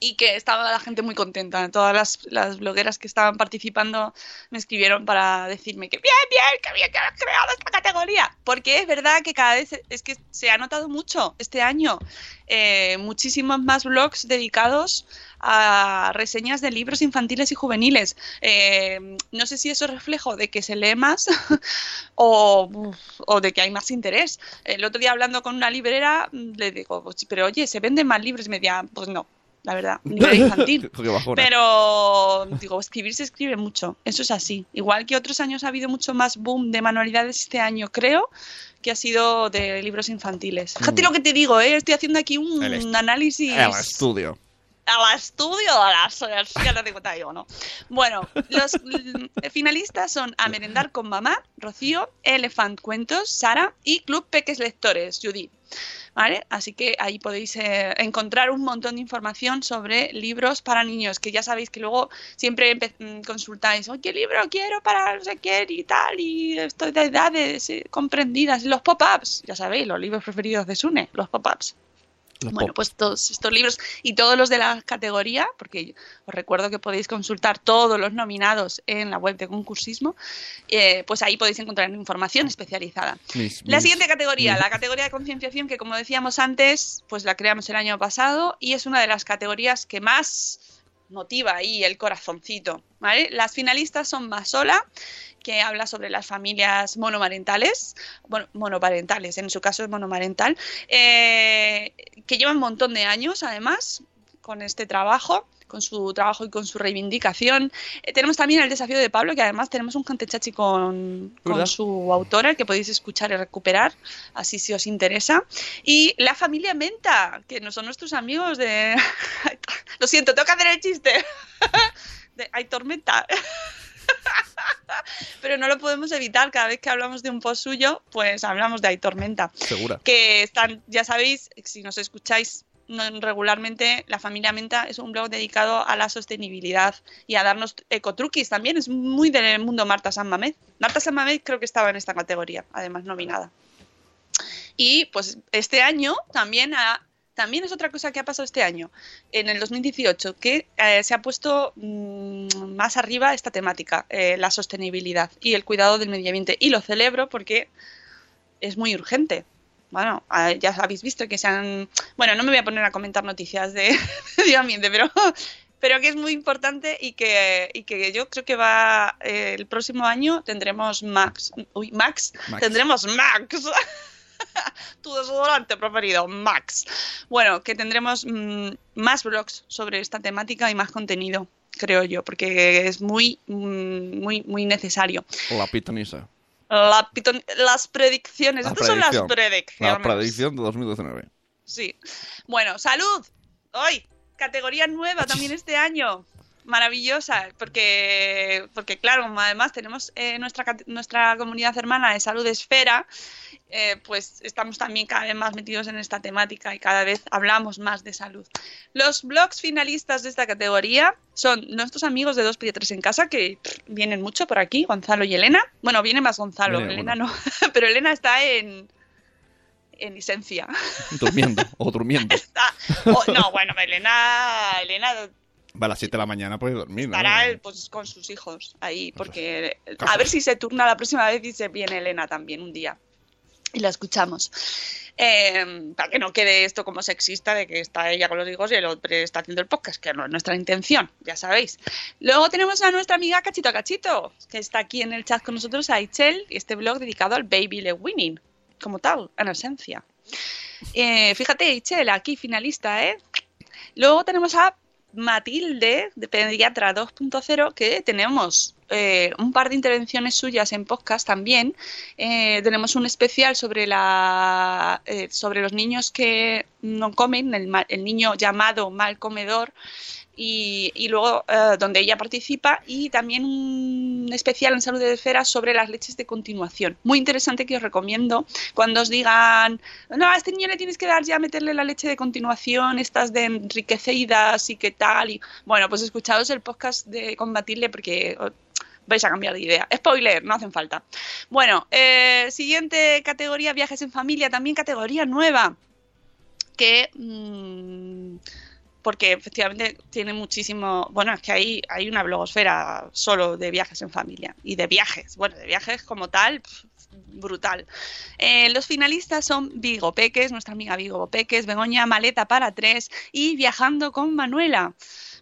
y que estaba la gente muy contenta. Todas las, las blogueras que estaban participando me escribieron para decirme que bien, bien, que bien que has creado esta categoría. Porque es verdad que cada vez es que se ha notado mucho este año. Eh, muchísimos más blogs dedicados a reseñas de libros infantiles y juveniles. Eh, no sé si eso es reflejo de que se lee más o, o de que hay más interés. El otro día hablando con una librera le digo, "Pues, pero oye, ¿se venden más libros? Y me decía, pues no, la verdad, librera infantil. Pero digo, escribir se escribe mucho, eso es así. Igual que otros años ha habido mucho más boom de manualidades este año, creo, que ha sido de libros infantiles. Fíjate Mm. lo que te digo, ¿eh? estoy haciendo aquí un El análisis El estudio. al estudio a las ya no digo, digo, ¿no? Bueno, los mm, finalistas son A Merendar con Mamá, Rocío, Elefant Cuentos, Sara y Club Peques Lectores, Judith. ¿Vale? Así que ahí podéis eh, encontrar un montón de información sobre libros para niños, que ya sabéis que luego siempre mm, consultáis, ¿qué libro quiero para no sé qué y tal? Y estoy de edades eh, comprendidas. Los pop-ups, ya sabéis, los libros preferidos de Sune, los pop-ups. Bueno, pues todos estos libros y todos los de la categoría, porque os recuerdo que podéis consultar todos los nominados en la web de concursismo, eh, pues ahí podéis encontrar información especializada. Mis- La mis- siguiente categoría, mis- la categoría de concienciación, que como decíamos antes, pues la creamos el año pasado y es una de las categorías que más motiva ahí el corazoncito. ¿vale? Las finalistas son Masola, que habla sobre las familias monomarentales, bueno, monoparentales, en su caso es monomarental, eh, que lleva un montón de años además con este trabajo, con su trabajo y con su reivindicación. Eh, tenemos también el desafío de Pablo, que además tenemos un cantechachi con, con su autora, que podéis escuchar y recuperar, así si os interesa. Y la familia Menta, que no son nuestros amigos de... Lo siento, tengo que hacer el chiste. de... Hay tormenta. Pero no lo podemos evitar, cada vez que hablamos de un post suyo, pues hablamos de Hay Tormenta. Segura. Que están, ya sabéis, si nos escucháis regularmente, La Familia Menta es un blog dedicado a la sostenibilidad y a darnos ecotruquis también. Es muy del mundo Marta San. Marta San creo que estaba en esta categoría, además nominada. Y pues este año también ha- también es otra cosa que ha pasado este año, en el 2018, que eh, se ha puesto mm, más arriba esta temática, eh, la sostenibilidad y el cuidado del medio ambiente. Y lo celebro porque es muy urgente. Bueno, ya habéis visto que se han... Bueno, no me voy a poner a comentar noticias de medio ambiente, pero, pero que es muy importante y que, y que yo creo que va... eh, el próximo año tendremos Max... Uy, Max. Max. Tendremos Max. tu desodorante preferido, Max. Bueno, que tendremos mm, más blogs sobre esta temática y más contenido, creo yo, porque es muy, mm, muy, muy necesario. La pitonisa. La piton- las predicciones, La estas son las predicciones. La predicción de 2019. Sí. Bueno, salud. Hoy, categoría nueva también este año. Maravillosa, porque, porque claro, además tenemos eh, nuestra, nuestra comunidad hermana de salud esfera, eh, pues estamos también cada vez más metidos en esta temática y cada vez hablamos más de salud. Los blogs finalistas de esta categoría son nuestros amigos de Dos Piedras en Casa, que pff, vienen mucho por aquí, Gonzalo y Elena. Bueno, viene más Gonzalo, Viene, Elena no, pero Elena está en, en licencia. Durmiendo o durmiendo. Oh, no, bueno, Elena, Elena Va a las 7 de la mañana puede dormir, ¿no? estará pues, con sus hijos ahí, porque a ver si se turna la próxima vez y se viene Elena también un día y la escuchamos. Eh, para que no quede esto como sexista de que está ella con los hijos y el hombre está haciendo el podcast, que no es nuestra intención, ya sabéis. Luego tenemos a nuestra amiga Cachito Cachito, que está aquí en el chat con nosotros, a Ichel, y este blog dedicado al baby le winning, como tal, en esencia. Eh, fíjate, Ichel, aquí finalista, ¿eh? Luego tenemos a Matilde, de Pediatra 2.0, que tenemos eh, un par de intervenciones suyas en podcast también. Eh, tenemos un especial sobre, la, eh, sobre los niños que no comen, el, el niño llamado mal comedor, y, luego eh, donde ella participa, y también un especial en salud de esfera sobre las leches de continuación. Muy interesante que os recomiendo cuando os digan, no, a este niño le tienes que dar ya meterle la leche de continuación, estas de enriquecidas y qué tal. Y bueno, pues escuchaos el podcast de combatirle porque vais a cambiar de idea. Spoiler, no hacen falta. Bueno, eh, siguiente categoría, viajes en familia, también categoría nueva, que... mm, porque efectivamente tiene muchísimo. Bueno, es que hay, hay una blogosfera solo de viajes en familia y de viajes. Bueno, de viajes como tal, brutal. Eh, los finalistas son Vigo Peques, nuestra amiga Vigo Peques, Begoña Maleta para tres y Viajando con Manuela.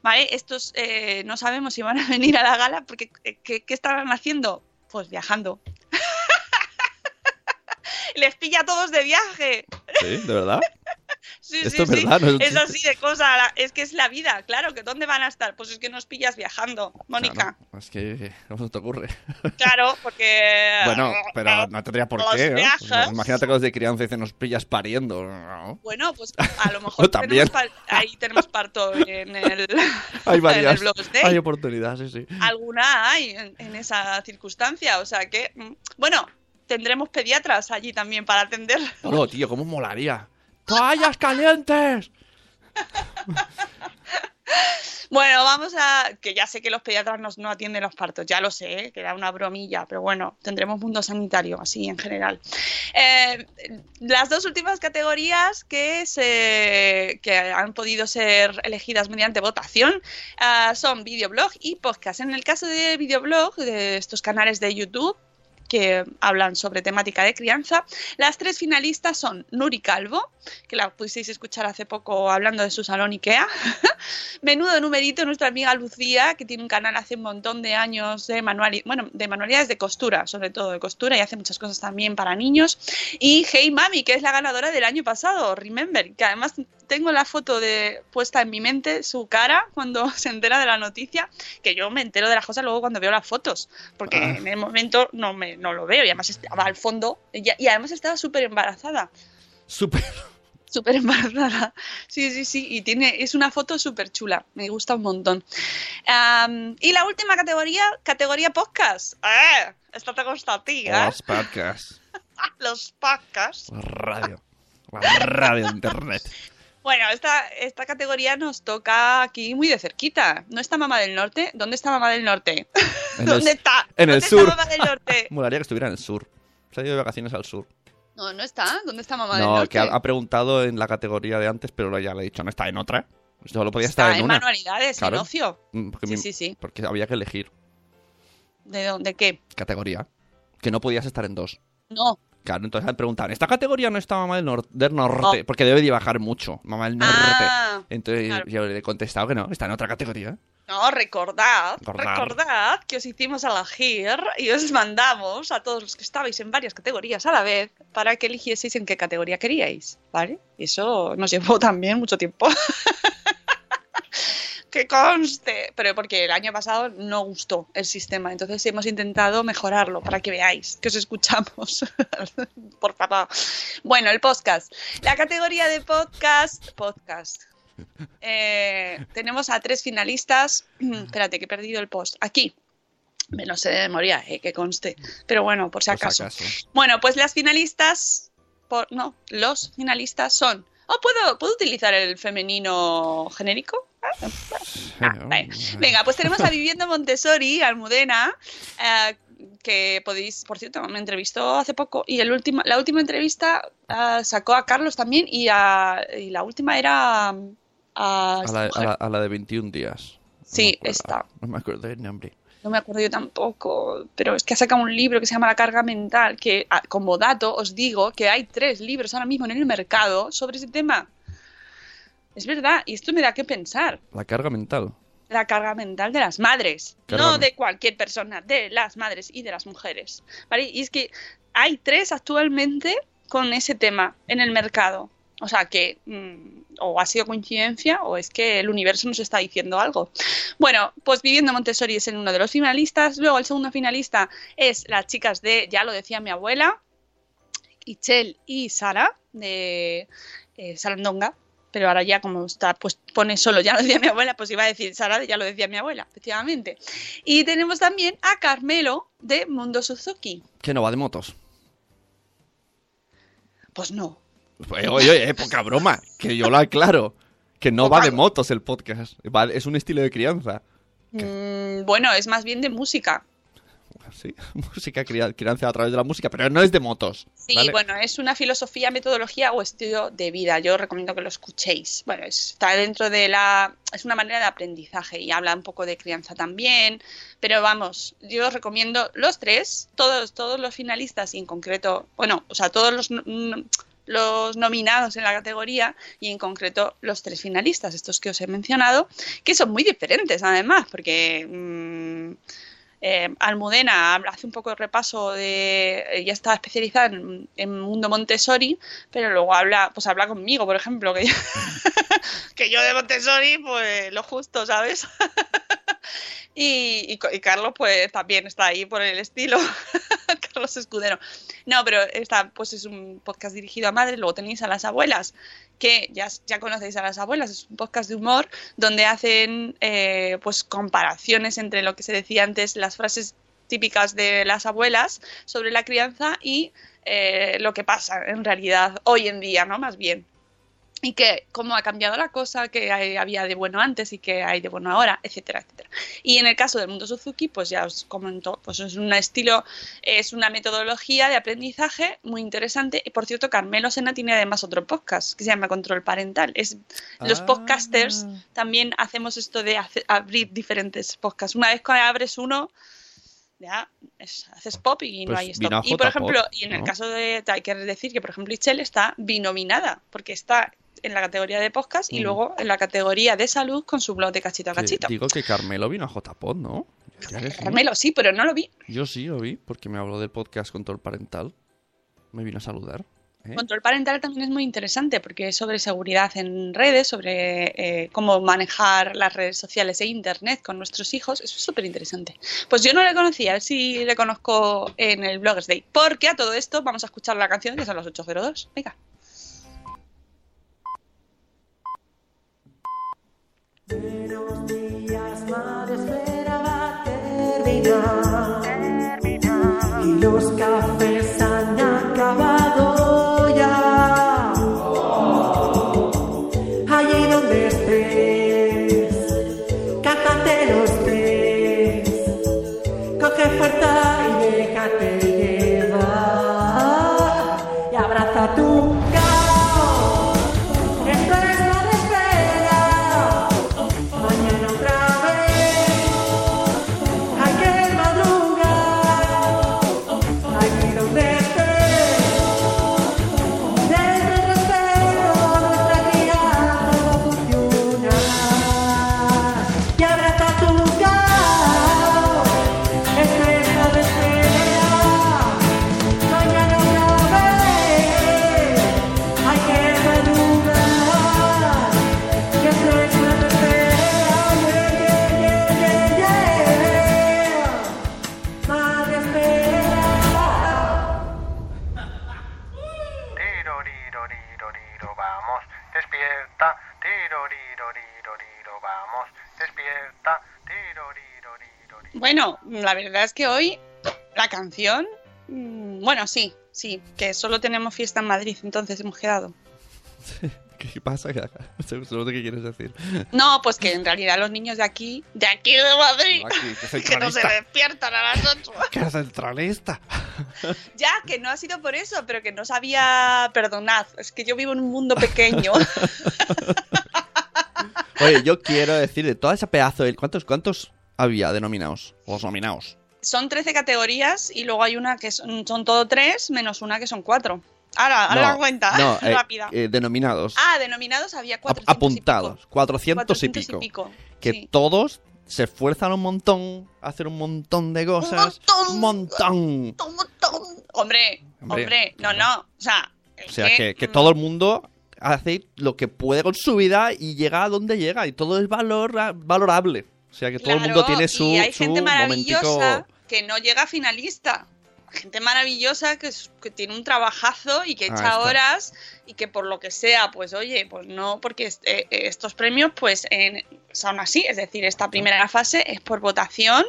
¿Vale? Estos eh, no sabemos si van a venir a la gala porque eh, ¿qué, qué haciendo? Pues viajando. Les pilla a todos de viaje. Sí, ¿de verdad? Sí, Esto es verdad, no es así de cosa, es que es la vida, claro, que ¿dónde van a estar? Pues es que nos pillas viajando, Mónica. Claro, es que, ¿cómo se te ocurre? Claro, porque... Bueno, pero no tendría por los qué, ¿no? viajes. Imagínate que los de crianza dicen, nos pillas pariendo. ¿no? Bueno, pues a lo mejor tenemos ahí tenemos parto en el, Hay en el varias, hay oportunidades, sí, sí. Alguna hay en, en esa circunstancia, o sea que... mm, Bueno, tendremos pediatras allí también para atender. Oh, tío, ¿cómo molaría? ¡Toallas calientes! Bueno, vamos a. Que ya sé que los pediatras no, atienden los partos, ya lo sé, ¿eh? que era una bromilla, pero bueno, tendremos mundo sanitario, así en general. Eh, las dos últimas categorías que, se, que han podido ser elegidas mediante votación ah, son videoblog y podcast. En el caso de videoblog, de estos canales de YouTube, que hablan sobre temática de crianza. Las tres finalistas son Nuri Calvo, que la pudisteis escuchar hace poco hablando de su salón IKEA. Menudo numerito, nuestra amiga Lucía, que tiene un canal hace un montón de años de manualidades, bueno, de manualidades de costura, sobre todo de costura, y hace muchas cosas también para niños. Y Hey Mami, que es la ganadora del año pasado, Remember, que además tengo la foto de puesta en mi mente, su cara, cuando se entera de la noticia, que yo me entero de las cosas luego cuando veo las fotos, porque Ah. en el momento no, me, no lo veo, y además estaba al fondo, y, y además estaba súper embarazada. Súper. Súper embarazada. Sí, sí, sí. Y tiene, es una foto súper chula. Me gusta un montón. Y la última categoría, categoría podcast. ¡Eh! Esta te gusta a ti, ¿eh? Los podcasts. Los podcasts. La radio. La radio internet. Bueno, esta, esta categoría nos toca aquí muy de cerquita. ¿No está Mamá del Norte? ¿Dónde está Mamá del Norte? En ¿Dónde el, está? En el ¿Dónde sur. está Mamá del Norte? Molaría que estuviera en el sur. Se ha ido de vacaciones al sur. No, no está. ¿Dónde está Mamá del No, Norte? que ha, ha preguntado en la categoría de antes, pero ya le he dicho, no está en otra. Solo podía estar en en una. manualidades, Claro. en ocio. Mm, Porque, Sí, mi- sí, sí. porque había que elegir ¿De dónde qué? categoría. Que no podías estar en dos. No. Claro, entonces han preguntado, ¿en esta categoría no está Mamá del, nor- del Norte? No. Porque debe de bajar mucho, Mamá del Norte. Ah, entonces claro. yo le he contestado que no, está en otra categoría. No, recordad, Recordar. recordad que os hicimos elegir y os mandamos a todos los que estabais en varias categorías a la vez para que eligieseis en qué categoría queríais, ¿vale? Y eso nos llevó también mucho tiempo. que conste, pero porque el año pasado no gustó el sistema, entonces hemos intentado mejorarlo para que veáis que os escuchamos. Por favor. Bueno, el podcast. La categoría de podcast, podcast. Eh, tenemos a tres finalistas. Espérate, que he perdido el post. Aquí. Me lo sé de memoria, eh, que conste. Pero bueno, por si Por si acaso. acaso. Bueno, pues las finalistas. Por, no, los finalistas son. Oh, ¿puedo, ¿puedo utilizar el femenino genérico? Ah, ah, vale. Venga, pues tenemos a Viviendo Montessori, Almudena, eh, que podéis, por cierto, me entrevistó hace poco y el último, la última entrevista eh, sacó a Carlos también y, a- y la última era um, a, A la, a la- a la de 21 días. Sí, No acuerdo- esta. No me acuerdo del nombre. No me acuerdo yo tampoco, pero es que ha sacado un libro que se llama La carga mental, que ah, como dato os digo que hay tres libros ahora mismo en el mercado sobre ese tema. Es verdad, y esto me da que pensar. La carga mental. La carga mental de las madres, Carga no de cualquier persona, de las madres y de las mujeres. ¿Vale? Y es que hay tres actualmente con ese tema en el mercado. O sea que mm, o ha sido coincidencia o es que el universo nos está diciendo algo. Bueno, pues Viviendo Montessori es en uno de los finalistas. Luego el segundo finalista es las chicas de Ya lo decía mi abuela, Ichel y Sara, de eh, Sarandonga. Pero ahora ya como está, pues pone solo Ya lo decía mi abuela, pues iba a decir Sara Ya lo decía mi abuela, efectivamente. Y tenemos también a Carmelo de Mundo Suzuki. Que no va de motos. Pues no. Pues, oye, oye, poca broma. Que yo lo aclaro. Que no va de motos el podcast. Va- es un estilo de crianza. Mm, bueno, es más bien de música. Sí, música, cria- crianza a través de la música, pero no es de motos. Sí, ¿vale? bueno, es una filosofía, metodología o estilo de vida. Yo recomiendo que lo escuchéis. Bueno, es- está dentro de la... Es una manera de aprendizaje y habla un poco de crianza también. Pero vamos, yo os recomiendo los tres, todos, todos los finalistas y en concreto, bueno, o sea, todos los, mm, los nominados en la categoría y en concreto los tres finalistas, estos que os he mencionado, que son muy diferentes además, porque... mm, eh, Almudena hace un poco de repaso de ella está especializada en, en mundo Montessori pero luego habla pues habla conmigo por ejemplo que yo de Montessori pues lo justo sabes y, Carlos pues también está ahí por el estilo Carlos Escudero no pero está pues es un podcast dirigido a madres luego tenéis a las abuelas que ya, ya conocéis a las abuelas, es un podcast de humor donde hacen eh, pues comparaciones entre lo que se decía antes, las frases típicas de las abuelas sobre la crianza y eh, lo que pasa en realidad hoy en día, ¿no? Más bien. Y que cómo ha cambiado la cosa, que hay- había de bueno antes y que hay de bueno ahora, etcétera, etcétera. Y en el caso del mundo Suzuki, pues ya os comento, pues es un estilo, es una metodología de aprendizaje muy interesante. Y por cierto, Carmelo Sena tiene además otro podcast que se llama Control Parental. Es, los Ah. podcasters también hacemos esto de abrir diferentes podcasts. Una vez que abres uno, ya es- haces pop y no Pues hay stop. Y por ejemplo, y en el caso de, hay que decir que por ejemplo Itzel está binominada, porque está en la categoría de podcast y Mm. luego en la categoría de salud con su blog de cachito a Que cachito. digo que Carmelo vino a JPod, ¿no? Carmelo sí, pero no lo vi. Yo sí lo vi, porque me habló del podcast Control Parental. Me vino a saludar. ¿eh? Control parental también es muy interesante porque es sobre seguridad en redes, sobre eh, cómo manejar las redes sociales e internet con nuestros hijos. Eso es súper interesante. Pues yo no le conocía, a ver si le conozco en el Bloggers Day. Porque a todo esto vamos a escuchar la canción que son los 802. Venga. Días madre esperaba terminar. Y los cafés han acabado la verdad es que hoy la canción. mm, Bueno, sí, sí, que solo tenemos fiesta en Madrid, entonces hemos quedado. ¿Qué pasa? Seguro qué quieres decir. No, pues que en realidad los niños de aquí, de aquí de Madrid, Aquí, que que no se despiertan a las 8. ¡Qué centralista! Ya, que no ha sido por eso, pero que no sabía. Perdonad, es que yo vivo en un mundo pequeño. Oye, yo quiero decir de toda esa pedazo de... ¿Cuántos, cuántos había denominados? O los nominados. son 13 categorías y luego hay una que son, son todo tres, menos una que son cuatro. Ahora, ahora la cuenta, no, eh, rápida. eh, denominados. ah, denominados había Ap- 400 apuntados. 400, 400 y pico. y pico, Que sí. todos se esfuerzan un montón a hacer un montón de cosas. Un montón. Hombre, Hombre, hombre, no, no. O sea, O sea, que, que todo el mundo hace lo que puede con su vida y llega a donde llega. Y todo es valor, valorable. O sea, que todo el mundo Claro, tiene su, y hay su gente momentico... maravillosa que no llega a finalista. Gente maravillosa que, que tiene un trabajazo y que Ah, echa está. horas y que por lo que sea, pues oye, pues no, porque est- eh, estos premios pues en- son así, es decir, esta primera fase es por votación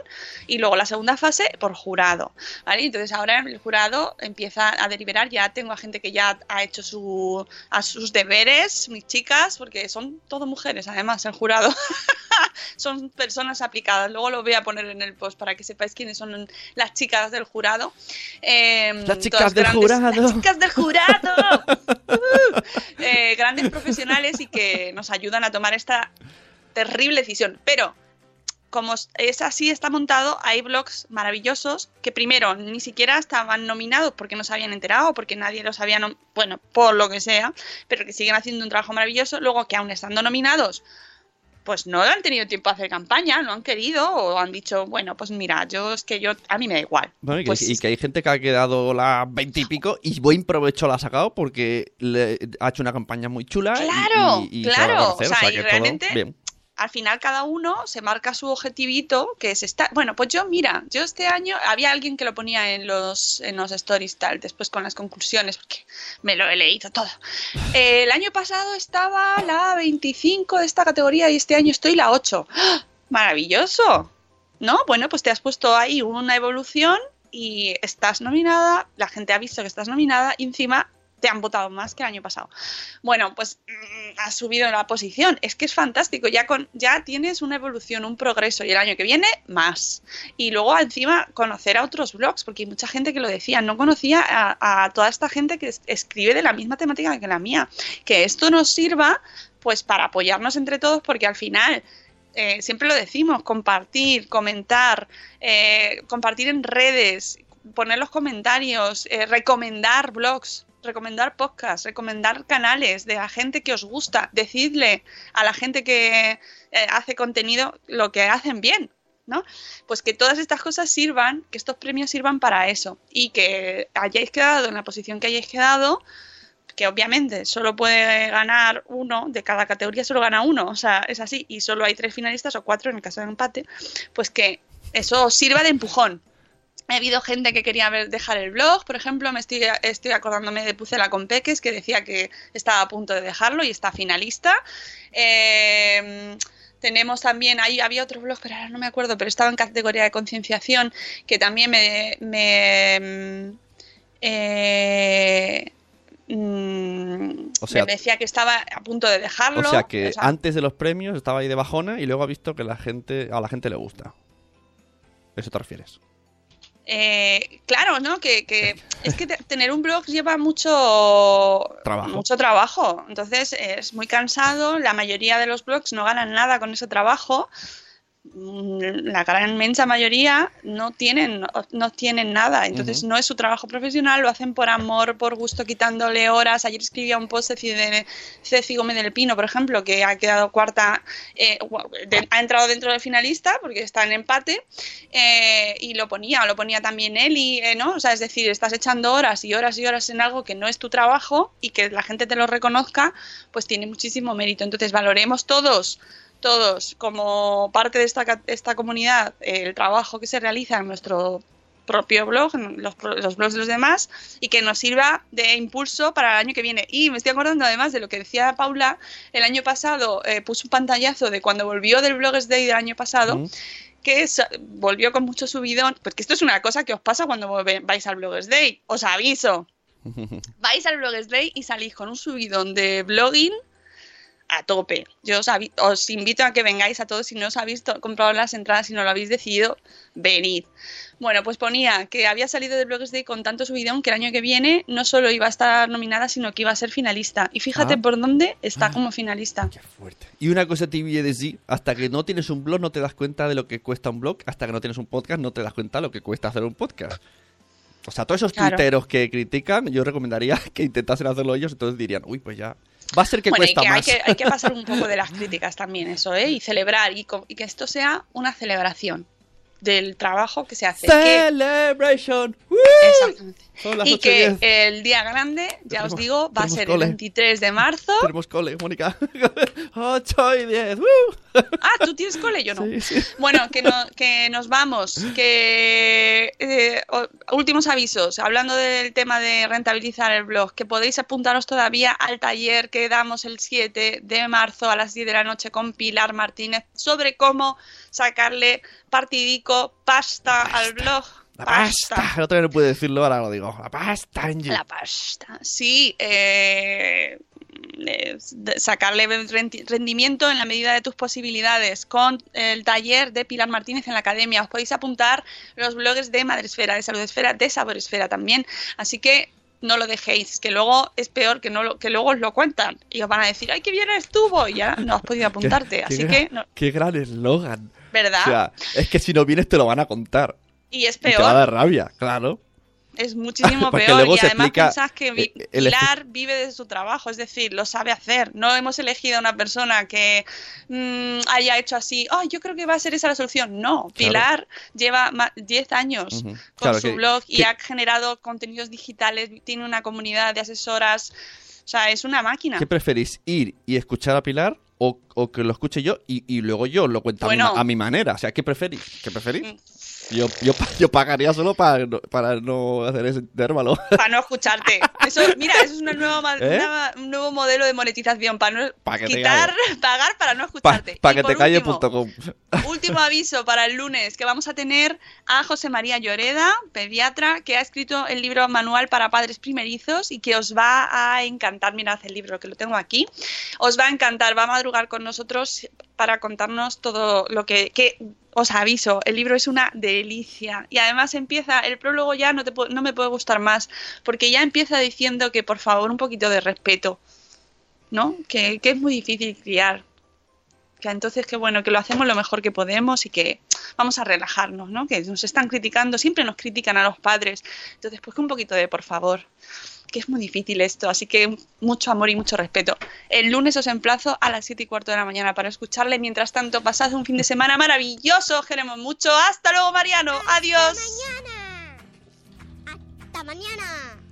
y luego la segunda fase por jurado, ¿vale? Entonces ahora el jurado empieza a deliberar, ya tengo a gente que ya ha hecho su, a sus deberes, mis chicas, porque son todas mujeres además el jurado son personas aplicadas. Luego lo voy a poner en el post para que sepáis quiénes son las chicas del jurado. Eh, Las chicas del jurado. Las chicas del jurado. Uh, eh, grandes profesionales y que nos ayudan a tomar esta terrible decisión. Pero como es así, está montado, hay blogs maravillosos que primero ni siquiera estaban nominados porque no se habían enterado, porque nadie los había, bueno, por lo que sea, pero que siguen haciendo un trabajo maravilloso. Luego que aún estando nominados, pues no han tenido tiempo a hacer campaña, no han querido o han dicho, bueno, pues mira, yo es que yo, a mí me da igual. Bueno, y, que, Pues- y que hay gente que ha quedado las veinte y y buen provecho la ha sacado porque le, ha hecho una campaña muy chula. Claro, y, claro. O sea, todo realmente bien. Al final cada uno se marca su objetivito, que es estar. Bueno, pues yo, mira, yo este año había alguien que lo ponía en los, en los stories tal, después con las conclusiones, porque me lo he leído todo. Eh, el año pasado estaba la 25 de esta categoría y este año estoy la 8. ¡Ah! Maravilloso. ¿No? Bueno, pues te has puesto ahí una evolución y estás nominada, la gente ha visto que estás nominada y encima te han votado más que el año pasado. Bueno, pues mm, has subido la posición. Es que es fantástico. Ya, con, ya tienes una evolución, un progreso. Y el año que viene, más. Y luego, encima, conocer a otros blogs, porque hay mucha gente que lo decía. No conocía a, toda esta gente que es- escribe de la misma temática que la mía. Que esto nos sirva, pues, para apoyarnos entre todos, porque al final eh, siempre lo decimos, compartir, comentar, eh, compartir en redes, poner los comentarios, eh, recomendar blogs, recomendar podcasts, recomendar canales de la gente que os gusta, decidle a la gente que eh, hace contenido lo que hacen bien, ¿no? Pues que todas estas cosas sirvan, que estos premios sirvan para eso y que hayáis quedado en la posición que hayáis quedado, que obviamente solo puede ganar uno, de cada categoría solo gana uno, o sea, es así, y solo hay tres finalistas o cuatro en el caso de empate, pues que eso os sirva de empujón. Ha habido gente que quería ver, dejar el blog, por ejemplo, me estoy, estoy acordándome de Pucela con Peques, que decía que estaba a punto de dejarlo y está finalista. Eh, tenemos también, ahí había otro blog, pero ahora no me acuerdo, pero estaba en categoría de concienciación, que también me... me eh, mm, O sea- me decía que estaba a punto de dejarlo. O sea que o sea, antes de los premios estaba ahí de bajona y luego ha visto que la gente, a la gente le gusta. ¿Eso te refieres? Eh, claro, ¿no? Que, que es que te- tener un blog lleva mucho Trabajo. mucho trabajo. Entonces es muy cansado. La mayoría de los blogs no ganan nada con ese trabajo. Mm, La gran inmensa mayoría no tienen, no tienen nada. Entonces no es su trabajo profesional, lo hacen por amor, por gusto, quitándole horas. Ayer escribía un post de Ceci Gómez del Pino, por ejemplo, que ha quedado cuarta, eh, de- ha entrado dentro del finalista porque está en empate eh, y lo ponía, lo ponía también él y, eh, ¿no? O sea, es decir, estás echando horas y horas y horas en algo que no es tu trabajo y que la gente te lo reconozca, pues tiene muchísimo mérito. Entonces, valoremos todos, todos, como parte de esta, esta comunidad, eh, el trabajo que se realiza en nuestro propio blog, en los, los blogs de los demás, y que nos sirva de impulso para el año que viene. Y me estoy acordando además de lo que decía Paula, el año pasado eh, puso un pantallazo de cuando volvió del Bloggers Day del año pasado, que es- volvió con mucho subidón, porque esto es una cosa que os pasa cuando vais al Bloggers Day, os aviso. Vais al Bloggers Day y salís con un subidón de blogging a tope. Yo os, invito a que vengáis a todos si no os habéis comprado las entradas y no lo habéis decidido, venid. Bueno, pues ponía que había salido de Bloggers Day con tanto subidón que el año que viene no solo iba a estar nominada, sino que iba a ser finalista. Y fíjate Ah. por dónde está como finalista. Y una cosa te voy a decir, hasta que no tienes un blog no te das cuenta de lo que cuesta un blog, hasta que no tienes un podcast no te das cuenta de lo que cuesta hacer un podcast. O sea, todos esos Claro. tuiteros que critican, yo recomendaría que intentasen hacerlo ellos, entonces dirían, uy, pues ya. Va a ser que bueno, y cuesta hay, que hay que pasar un poco de las críticas también, eso, ¿eh? Y celebrar, y, y que esto sea una celebración del trabajo que se hace. Que- Celebration. Exactamente. Y 8 y que 10. el día grande, ya os digo, va a ser cole. el 23 de marzo. Tenemos cole, Mónica. 8 y 10. ¡uh! Ah, tú tienes cole, yo no. Bueno, que, no, que nos vamos. Que eh, últimos avisos. Hablando del tema de rentabilizar el blog, que podéis apuntaros todavía al taller que damos el 7 de marzo a las 10 de la noche con Pilar Martínez sobre cómo sacarle partidico pasta al blog. La pasta. El otro día no pude decirlo, ahora lo digo. La pasta, Angie. La pasta. Sí, eh, eh, sacarle rendi- rendimiento en la medida de tus posibilidades con el taller de Pilar Martínez en la academia. Os podéis apuntar los blogs de Madresfera, de Saludesfera, de Saboresfera también. Así que no lo dejéis, que luego es peor que no lo, que luego os lo cuentan y os van a decir, ay, qué bien estuvo, y ya no has podido apuntarte. Así qué que, no- Qué gran eslogan. ¿Verdad? O sea, es que si no vienes te lo van a contar. y es Y te va a peor. dar rabia, claro. Es muchísimo Porque peor. luego Y se además pensás que eh, Pilar vive de su trabajo, es decir, lo sabe hacer. No hemos elegido a una persona que mm, haya hecho así, oh, yo creo que va a ser esa la solución. No, Pilar lleva ma- 10 años con Claro su que- blog y que- ha generado contenidos digitales, tiene una comunidad de asesoras. O sea, es una máquina. ¿Qué preferís? ¿Ir y escuchar a Pilar o, o que lo escuche yo y, y luego yo lo cuento a mi a, mi, manera? O sea, ¿qué preferís? ¿Qué preferís? Yo, yo, pa- yo pagaría solo para no, para no hacer ese intervalo. Para no escucharte. Eso, mira, eso es una nueva, ¿Eh? una- un nuevo modelo de monetización. Para no Pa' que quitar, pagar para no Para escucharte. Y que por te calle.com. Último aviso para el lunes, que vamos a tener a José María Lloreda, pediatra, que ha escrito el libro Manual para Padres Primerizos y que os va a encantar. Mirad el libro, que lo tengo aquí. Os va a encantar, va a madrugar con nosotros para contarnos todo lo que... que os aviso, el libro es una delicia. Y además empieza, el prólogo ya no, te, no me puede gustar más, porque ya empieza diciendo que por favor un poquito de respeto, ¿no? Que, que es muy difícil criar Que entonces que bueno, que lo hacemos lo mejor que podemos y que vamos a relajarnos, ¿no? Que nos están criticando, siempre nos critican a los padres. Entonces, pues que un poquito de por favor que es muy difícil esto, así que mucho amor y mucho respeto. El lunes os emplazo a las 7 y cuarto de la mañana para escucharle. Mientras tanto, pasad un fin de semana maravilloso, os queremos mucho. Hasta luego, Mariano. Adiós. Hasta mañana.